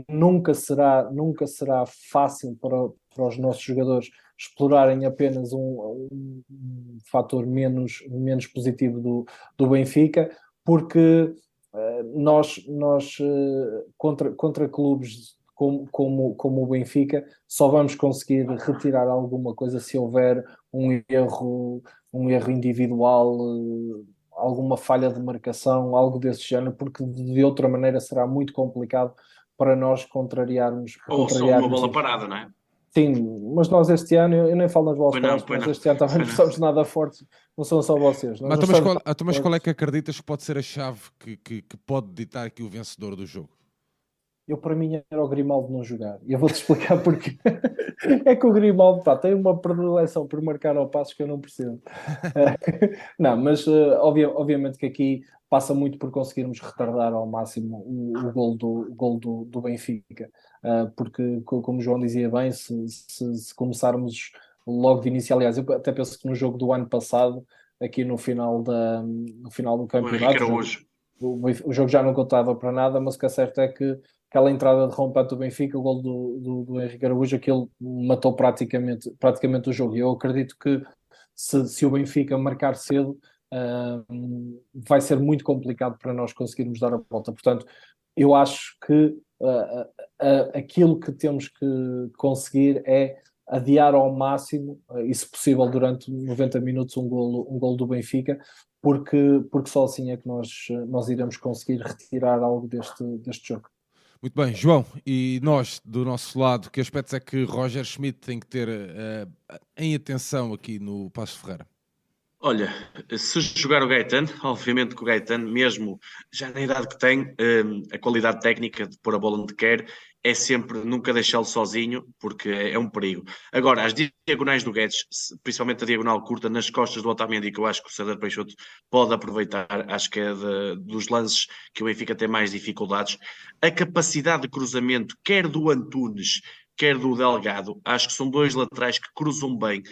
Nunca será, nunca será fácil para, para os nossos jogadores explorarem apenas um, um, um fator menos, menos positivo do, do Benfica, porque uh, nós, nós uh, contra, contra clubes como, como, como o Benfica só vamos conseguir retirar alguma coisa se houver um erro, um erro individual, uh, alguma falha de marcação, algo desse género, porque de outra maneira será muito complicado para nós contrariarmos. Ou contrariarmos só uma bola parada, não é? Sim, mas nós este ano, eu, nem falo nas bolas paradas, mas este ano também não somos nada fortes, não são só vocês. Mas, então, mas, qual, então, mas qual é que acreditas que pode ser a chave que, que, que pode ditar aqui o vencedor do jogo? Eu para mim era o Grimaldo não jogar. E eu vou-te explicar porque. é que o Grimaldo pá, tem uma predileção por marcar ao passo que eu não percebo. não, mas uh, obvia, obviamente que aqui passa muito por conseguirmos retardar ao máximo o, o gol, do, o gol do, do Benfica. Uh, porque, como o João dizia bem, se, se, se, começarmos logo de início, aliás, eu até penso que no jogo do ano passado, aqui no final, da, no final do campeonato. O, o, jogo já não contava para nada, mas o que é certo é que aquela entrada de rompante do Benfica, o gol do, do, do Henrique Araújo, aquilo matou praticamente, praticamente o jogo. E eu acredito que se, se o Benfica marcar cedo, uh, vai ser muito complicado para nós conseguirmos dar a volta. Portanto, eu acho que uh, uh, aquilo que temos que conseguir é adiar ao máximo, e se possível durante 90 minutos, um gol, um gol do Benfica, porque, porque só assim é que nós, nós iremos conseguir retirar algo deste, deste jogo. Muito bem, João, e nós, do nosso lado, que aspectos é que Roger Schmidt tem que ter uh, em atenção aqui no Passo Ferreira? Olha, se jogar o Gaetano, obviamente que o Gaetano, mesmo já na idade que tem, um, a qualidade técnica de pôr a bola onde quer, é sempre nunca deixá-lo sozinho, porque é, é, um perigo. Agora, as diagonais do Guedes, principalmente a diagonal curta nas costas do Otamendi, que eu acho que o César Peixoto pode aproveitar, acho que é de, dos lances que o Benfica tem mais dificuldades. A capacidade de cruzamento, quer do Antunes, quer do Delgado, acho que são dois laterais que cruzam bem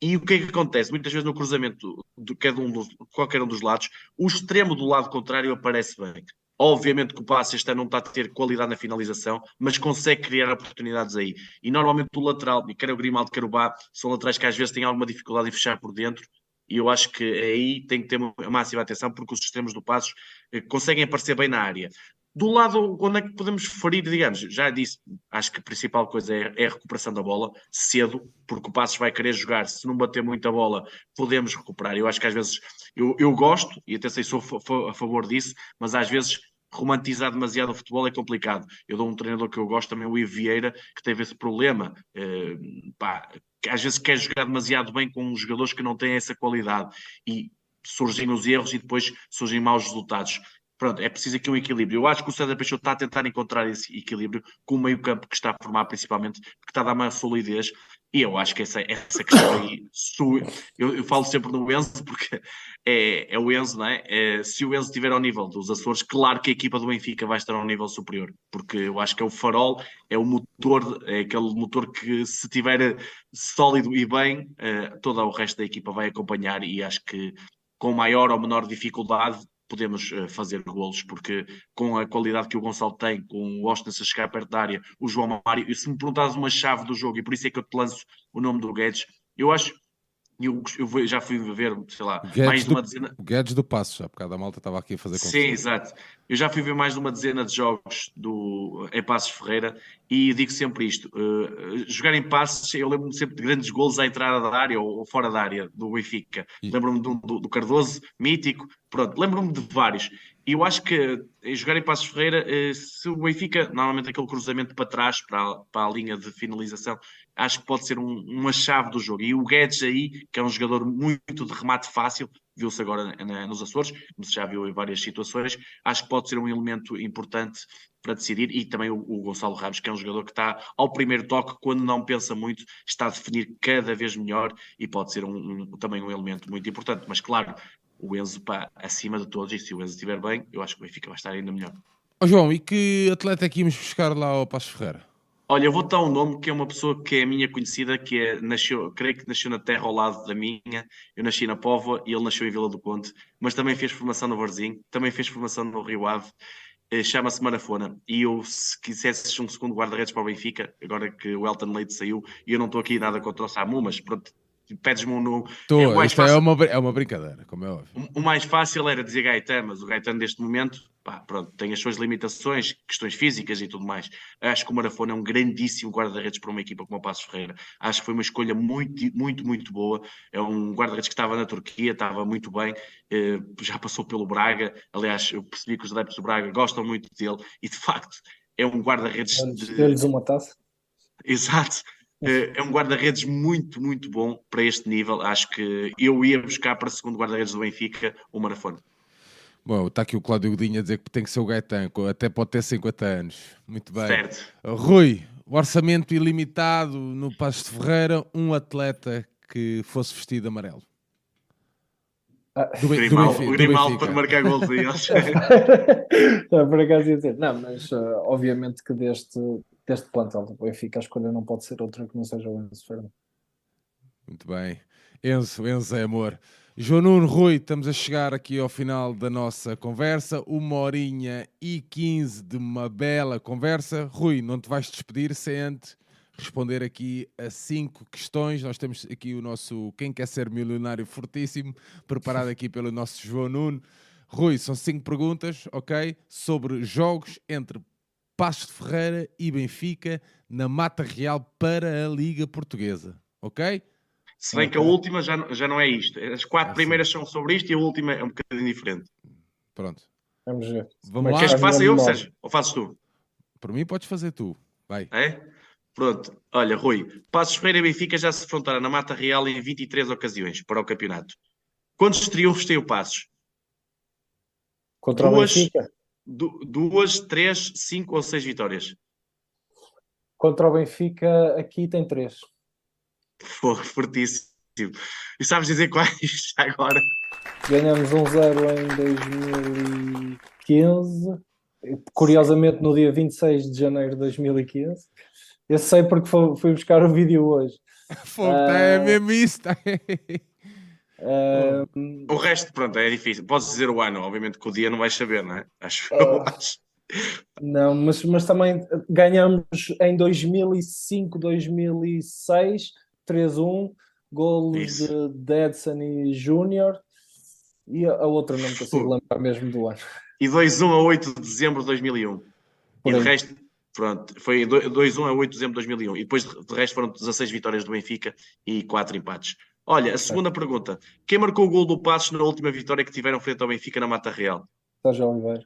e o que é que acontece? Muitas vezes no cruzamento de cada um dos, qualquer um dos lados, o extremo do lado contrário aparece bem. Obviamente que o passe este ano não está a ter qualidade na finalização, mas consegue criar oportunidades aí. E normalmente o lateral, quer o Grimaldo, quer o Bá, são laterais que às vezes têm alguma dificuldade em fechar por dentro. E eu acho que aí tem que ter uma máxima atenção, porque os extremos do Passos eh, conseguem aparecer bem na área. Do lado, onde é que podemos ferir, digamos, já disse, acho que a principal coisa é, é, a recuperação da bola, cedo, porque o Passos vai querer jogar, se não bater muita bola, podemos recuperar. Eu acho que às vezes, eu, eu gosto, e até sei sou a favor disso, mas às vezes romantizar demasiado o futebol é complicado. Eu dou um treinador que eu gosto também, o Ivo Vieira, que teve esse problema. Uh, pá, às vezes quer jogar demasiado bem com jogadores que não têm essa qualidade e surgem os erros e depois surgem maus resultados. Pronto, é preciso aqui um equilíbrio. Eu acho que o César Peixoto está a tentar encontrar esse equilíbrio com o meio-campo que está a formar, principalmente, porque está a dar uma solidez e eu acho que essa, essa questão aí, eu, eu, falo sempre no Enzo, porque é, é o Enzo, não é? é? Se o Enzo estiver ao nível dos Açores, claro que a equipa do Benfica vai estar ao nível superior, porque eu acho que é o farol, é o motor, é aquele motor que se tiver sólido e bem, eh, todo o resto da equipa vai acompanhar e acho que com maior ou menor dificuldade podemos uh, fazer golos, porque com a qualidade que o Gonçalo tem, com o Austin a chegar perto da área, o João Mário, e se me perguntares uma chave do jogo, e por isso é que eu te lanço o nome do Guedes, eu acho eu, eu já fui ver, sei lá, mais de uma dezena. O Guedes do Passo, já por causa da malta estava aqui a fazer confusão. Sim, exato. Eu já fui ver mais de uma dezena de jogos do, em Passos Ferreira e digo sempre isto: uh, jogar em Passos, eu lembro-me sempre de grandes golos à entrada da área ou, ou fora da área do Benfica. Lembro-me do, do, do, Cardoso, mítico, pronto, lembro-me de vários. E eu acho que jogar em Passos Ferreira, uh, se o Benfica, normalmente aquele cruzamento para trás, para a, para a linha de finalização, acho que pode ser um, uma chave do jogo. E o Guedes aí, que é um jogador muito de remate fácil, viu-se agora na, nos Açores, como se já viu em várias situações, acho que pode ser um elemento importante para decidir, e também o, o, Gonçalo Ramos, que é um jogador que está ao primeiro toque, quando não pensa muito, está a definir cada vez melhor e pode ser um, um, também um elemento muito importante. Mas claro, o Enzo para acima de todos, e se o Enzo estiver bem, eu acho que o Benfica vai estar ainda melhor. Oh, João, e que atleta é que íamos buscar lá ao Passo Ferreira? Olha, eu vou dar um nome que é uma pessoa que é minha conhecida, que é, nasceu, creio que nasceu na terra ao lado da minha. Eu nasci na Póvoa e ele nasceu em Vila do Conde, mas também fez formação no Varzinho, também fez formação no Rio Ave. Eh, chama-se Marafona. E eu, se quisesse um segundo guarda-redes para o Benfica, agora que o Elton Leite saiu, e eu não estou aqui nada contra o Samu, mas pronto, pedes-me um no. Tô, é isto é fácil... é, uma, é uma brincadeira, como é óbvio. O, o mais fácil era dizer Gaetano, mas o Gaetano neste momento pá, pronto, tem as suas limitações, questões físicas e tudo mais. Acho que o Marafona é um grandíssimo guarda-redes para uma equipa como o Passos Ferreira. Acho que foi uma escolha muito, muito, muito boa. É um guarda-redes que estava na Turquia, estava muito bem, eh, já passou pelo Braga. Aliás, eu percebi que os adeptos do Braga gostam muito dele e de facto é um guarda-redes. Deu-lhes uma taça. Exato. Eh, é um guarda-redes muito, muito bom para este nível. Acho que eu ia buscar para segundo guarda-redes do Benfica o Marafona. Bom, está aqui o Cláudio Godinho a dizer que tem que ser o Gaetan, até pode ter 50 anos. Muito bem. Certo. Rui, orçamento ilimitado no Passo de Ferreira, um atleta que fosse vestido amarelo. Ah, do, Grimal, do Benfica, o Grimal para marcar golzinhos. não, por acaso ia dizer, não, mas uh, obviamente que deste, deste plantel do Benfica a escolha não pode ser outra que não seja o Enzo Fernandes. Muito bem. Enzo, Enzo é amor. João Nuno Rui, estamos a chegar aqui ao final da nossa conversa, uma horinha e quinze de uma bela conversa. Rui, não te vais despedir sem antes responder aqui a cinco questões. Nós temos aqui o nosso Quem Quer Ser Milionário Fortíssimo, preparado aqui pelo nosso João Nuno. Rui, são cinco perguntas, ok? Sobre jogos entre Passos de Ferreira e Benfica na Mata Real para a Liga Portuguesa, ok? Se bem que a última já, já não é isto. As quatro ah, primeiras são sobre isto e a última é um bocadinho diferente. Pronto. Vamos ver. Vamos lá. Queres que faça eu, Sérgio? Ou fazes tu? Por mim podes fazer tu. Vai. É? Pronto. Olha, Rui. Passos Ferreira e Benfica já se enfrentaram na Mata Real em 23 ocasiões para o campeonato. Quantos triunfos tem o Passos? Contra duas, o Benfica? Du duas, três, cinco ou seis vitórias? Contra o Benfica aqui tem três. Foi fortíssimo. E sabes dizer quais agora? Ganhamos um 0 em 2015. Curiosamente, no dia 26 de janeiro de 2015. Eu sei porque fui buscar o vídeo hoje. Fogo, uh, é mesmo isso. Uh, o resto, pronto, é difícil. Podes dizer o ano, obviamente que o dia não vais saber, não é? Acho. Uh, acho. Não, mas, mas também ganhamos em 2005, 2006 3-1, golos de Dedson e Júnior, e a outra não me consigo lembrar mesmo do ano. E 2-1 a 8 de dezembro de 2001. Por e de resto, pronto, foi 2-1 a 8 de dezembro de 2001. E depois, de resto, foram 16 vitórias do Benfica e 4 empates. Olha, a segunda pergunta. Quem marcou o gol do Passos na última vitória que tiveram frente ao Benfica na Mata Real? Sérgio Oliveira.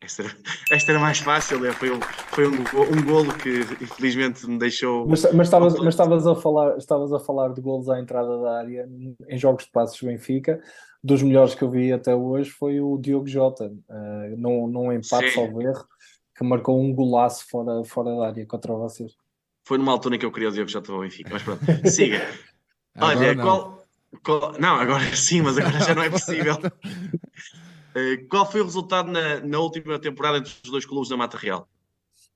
Esta era, esta era mais fácil, né? foi, um, foi um, um golo que infelizmente me deixou. Mas, mas, estavas, mas estavas, a falar, estavas a falar de golos à entrada da área em jogos de passos Benfica. Dos melhores que eu vi até hoje foi o Diogo Jota, uh, num, num empate salvo erro, que marcou um golaço fora, fora da área contra vocês. Foi numa altura em que eu queria o Diogo Jota para o Benfica, mas pronto, siga. Olha, qual, qual, Não, agora sim, mas agora já não é possível. Uh, qual foi o resultado na, na, última temporada entre os dois clubes da Mata Real?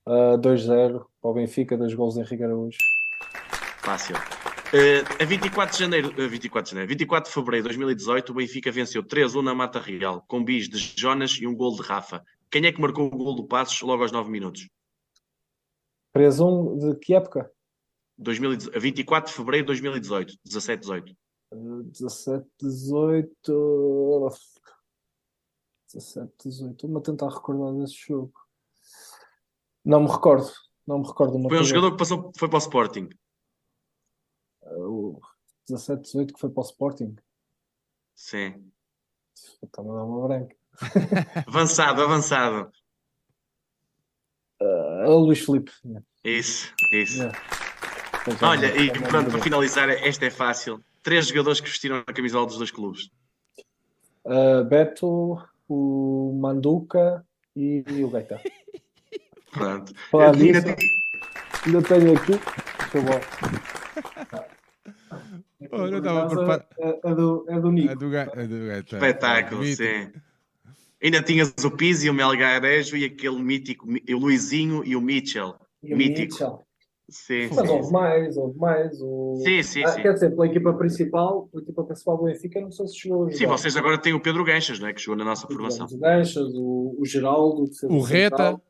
Uh, eh, 2-0 para o Benfica, dois gols em Riga Araújo. Fácil. Uh, a 24 de janeiro, uh, 24 de janeiro, 24 de fevereiro de 2018, o Benfica venceu 3-1 na Mata Real, com bis de Jonas e um gol de Rafa. Quem é que marcou o gol do Passos logo aos 9 minutos? 3-1 de que época? 2018, 24 de fevereiro de 2018, 17-18. 17-18. 17, 18. Estou-me a tentar recordar desse jogo. Não me recordo. Não me recordo. Uma foi um jogador que passou, foi para o Sporting. Uh, 17, 18 que foi para o Sporting. Sim. Está-me a dar uma branca. avançado, avançado. Uh, o Luís Felipe. Isso, isso. Yeah. Olha, e pronto, para finalizar, esta é fácil. Três jogadores que vestiram a camisola dos dois clubes. Uh, Beto, o Manduca e, e o Gaeta. Pronto. Falar disso, ainda, ainda tenho aqui. Olha, eu estava preparado. É, é, do, é do Nico. É do, é do Gaeta. Espetáculo, é sim. Ainda tinhas o Pizzi, o Melgarejo e aquele mítico, o Luizinho e o Mitchell. E o mítico. Mitchell. Sim, Mas sim, houve mais, houve mais. O... Sim, sim, ah, sim. Quer dizer, pela equipa principal, pela equipa principal do Benfica, não sei se chegou a Sim, vocês agora têm o Pedro Ganchas, não é? Que jogou na nossa formação. O Ganchas, o, o Geraldo, o Reta.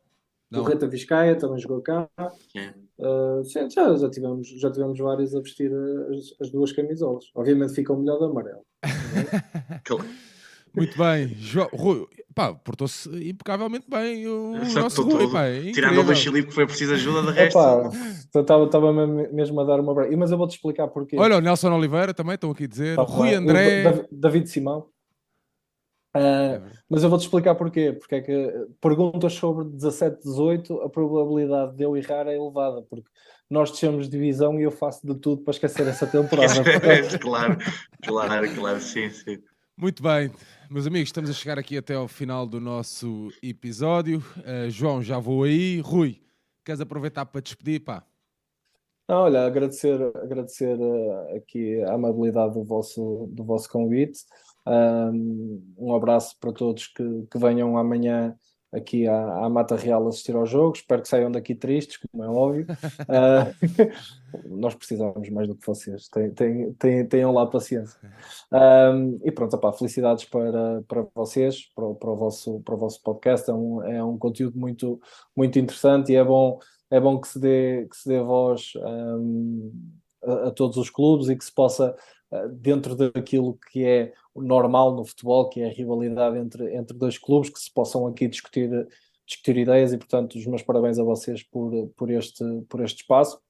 O Reta Vizcaia também jogou cá. É. Uh, sim, já, já, tivemos, já tivemos vários a vestir as, as duas camisolas. Obviamente fica o melhor da amarelo. claro. Muito bem, jo Rui, pá, portou-se impecavelmente bem o Exato, nosso Rui, pá, é Tirando o do Chile que foi preciso ajuda, de resto. Estava mesmo a dar uma. Mas eu vou-te explicar porquê. Olha, o Nelson Oliveira também, estão aqui a dizer. Tá, Rui André. David Simão. Uh, mas eu vou-te explicar porquê. Porque é que perguntas sobre 17, 18, a probabilidade de eu errar é elevada, porque nós descemos de divisão e eu faço de tudo para esquecer essa temporada. claro, claro, claro, sim, sim. Muito bem, meus amigos, estamos a chegar aqui até ao final do nosso episódio. Uh, João, já vou aí. Rui, queres aproveitar para despedir, pá? Ah, olha, agradecer, agradecer uh, aqui a amabilidade do vosso, do vosso convite. Um, um abraço para todos que, que venham amanhã aqui à, à, Mata Real assistir ao jogo. Espero que saiam daqui tristes, como é óbvio. Uh, nós precisamos mais do que vocês. Tenham, tenham, tenham lá paciência. Um, e pronto, opá, felicidades para, para vocês, para, para, o vosso, para o vosso podcast. É um, é um conteúdo muito, muito interessante e é bom, é bom que, se dê, que se dê voz um, a, a todos os clubes e que se possa dentro daquilo que é normal no futebol, que é a rivalidade entre, entre dois clubes, que se possam aqui discutir, discutir ideias e, portanto, os meus parabéns a vocês por, por, este, por este espaço,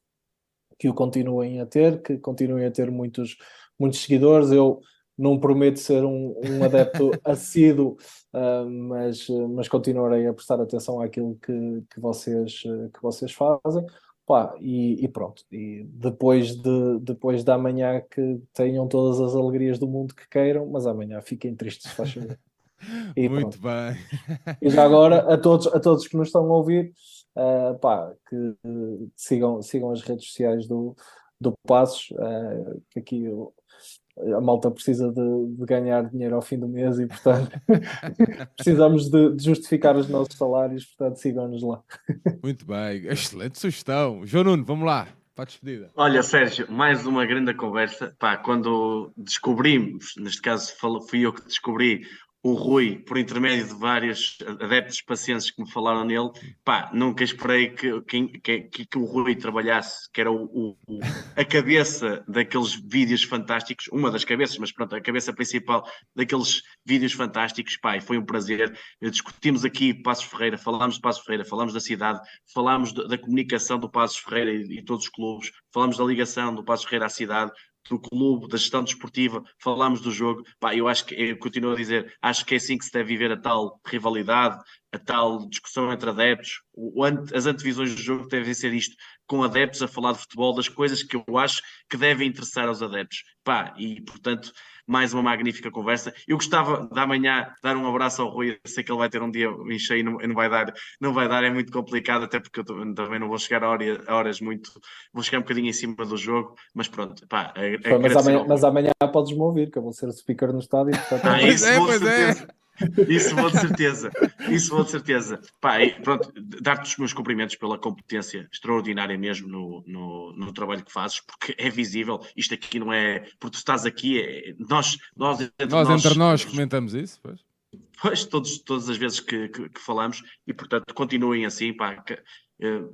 que o continuem a ter, que continuem a ter muitos, muitos seguidores. Eu não prometo ser um, um adepto assíduo, uh, mas, mas continuarei a prestar atenção àquilo que, que, vocês, que vocês fazem. Pá, e, e, pronto, e depois de, depois da amanhã que tenham todas as alegrias do mundo que queiram, mas amanhã fiquem tristes, faz favor. E Muito pronto. bem. E já agora, a todos, a todos que nos estão a ouvir, uh, pá, que uh, sigam, sigam as redes sociais do, do Passos, uh, que aqui a malta precisa de, de, ganhar dinheiro ao fim do mês e, portanto, precisamos de, de, justificar os nossos salários, portanto, sigam-nos lá. Muito bem, excelente sugestão. João Nuno, vamos lá, para a despedida. Olha, Sérgio, mais uma grande conversa. Pá, quando descobrimos, neste caso fui eu que descobri o Rui, por intermédio de vários adeptos pacientes que me falaram nele, pá, nunca esperei que, que, que, que o Rui trabalhasse, que era o, o, a cabeça daqueles vídeos fantásticos, uma das cabeças, mas pronto, a cabeça principal daqueles vídeos fantásticos, pá, foi um prazer. Discutimos aqui Passos Ferreira, falámos de Passos Ferreira, falámos da cidade, falámos da, da comunicação do Passos Ferreira e, e todos os clubes, falámos da ligação do Passos Ferreira à cidade, do clube, da gestão desportiva, falámos do jogo. Pá, eu acho que, eu continuo a dizer, acho que é assim que se deve viver a tal rivalidade, a tal discussão entre adeptos. O, as antevisões do jogo devem ser isto, com adeptos a falar de futebol, das coisas que eu acho que devem interessar aos adeptos. Pá, e portanto, mais uma magnífica conversa. Eu gostava de amanhã dar um abraço ao Rui, eu sei que ele vai ter um dia em cheio, não, não vai dar, não vai dar, é muito complicado, até porque eu também não vou chegar a, hora, a horas muito, vou chegar um bocadinho em cima do jogo, mas pronto, pá, é, é mas, amanhã, mas amanhã podes-me ouvir, que eu vou ser o speaker no estádio. Portanto... Ah, isso, é, pois é. Isso vou de certeza, isso vou de certeza. Pá, e pronto, dar-te os meus cumprimentos pela competência extraordinária mesmo no, no, no, trabalho que fazes, porque é visível, isto aqui não é, porque tu estás aqui, é, nós, nós, entre nós, nós, entre nós comentamos isso, pois. Pois, todos, todas as vezes que, que, que falamos, e portanto continuem assim, pá,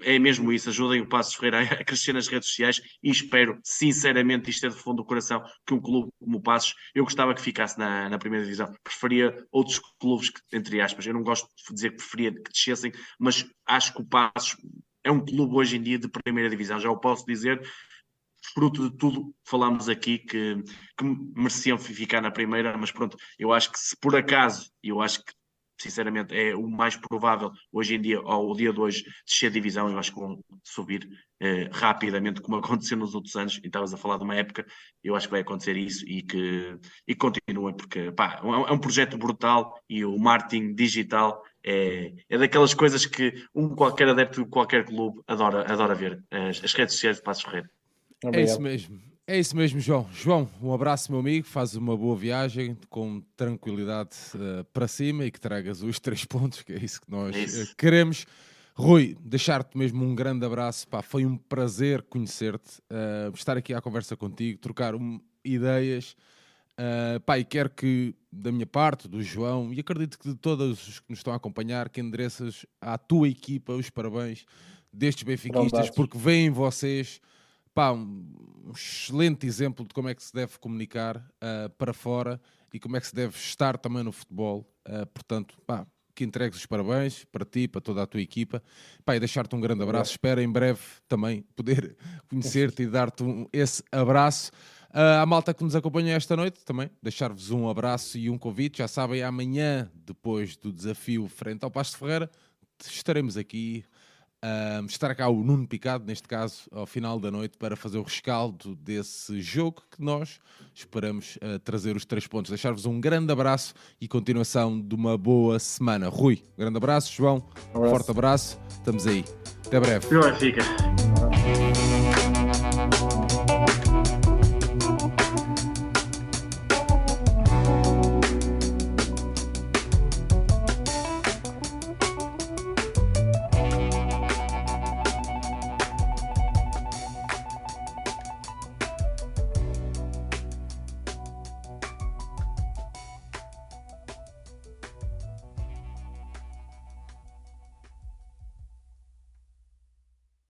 é mesmo isso, ajudem o Passos Ferreira a crescer nas redes sociais e espero, sinceramente, isto é de fundo do coração, que um clube como o Passos, eu gostava que ficasse na, na primeira divisão, preferia outros clubes, que, entre aspas, eu não gosto de dizer que preferia que descessem, mas acho que o Passos é um clube hoje em dia de primeira divisão, já o posso dizer, fruto de tudo que falámos aqui, que, que mereciam ficar na primeira, mas pronto, eu acho que se por acaso, eu acho que sinceramente, é o mais provável hoje em dia, ao dia de hoje, descer divisão. Eu acho que vão subir eh, rapidamente, como aconteceu nos outros anos. E estavas a falar de uma época, eu acho que vai acontecer isso e que e continua, porque pá, é, é um projeto brutal e o marketing digital é, é daquelas coisas que um qualquer adepto de qualquer clube adora, adora ver. As, as redes sociais de Passos Ferreira. É isso mesmo. É isso mesmo, João. João, um abraço, meu amigo. Faz uma boa viagem com tranquilidade uh, para cima e que tragas os três pontos, que é isso que nós uh, queremos. Rui, deixar-te mesmo um grande abraço. Pá, foi um prazer conhecer-te, uh, estar aqui à conversa contigo, trocar um, ideias. Uh, pá, e quero que, da minha parte, do João, e acredito que de todos os que nos estão a acompanhar, que endereças à tua equipa os parabéns destes benfiquistas, porque veem vocês pá, um, excelente exemplo de como é que se deve comunicar uh, para fora e como é que se deve estar também no futebol. Uh, portanto, pá, que entregues os parabéns para ti, para toda a tua equipa. Pá, e deixar-te um grande abraço. Espero em breve também poder conhecer-te e dar-te um, esse abraço. Uh, a malta que nos acompanha esta noite também, deixar-vos um abraço e um convite. Já sabem, amanhã, depois do desafio frente ao Pasto Ferreira, estaremos aqui estará cá o Nuno Picado, neste caso, ao final da noite, para fazer o rescaldo desse jogo que nós esperamos uh, trazer os três pontos. Deixar-vos um grande abraço e continuação de uma boa semana. Rui, um grande abraço. João, um abraço. forte abraço. Estamos aí. Até breve. Fica.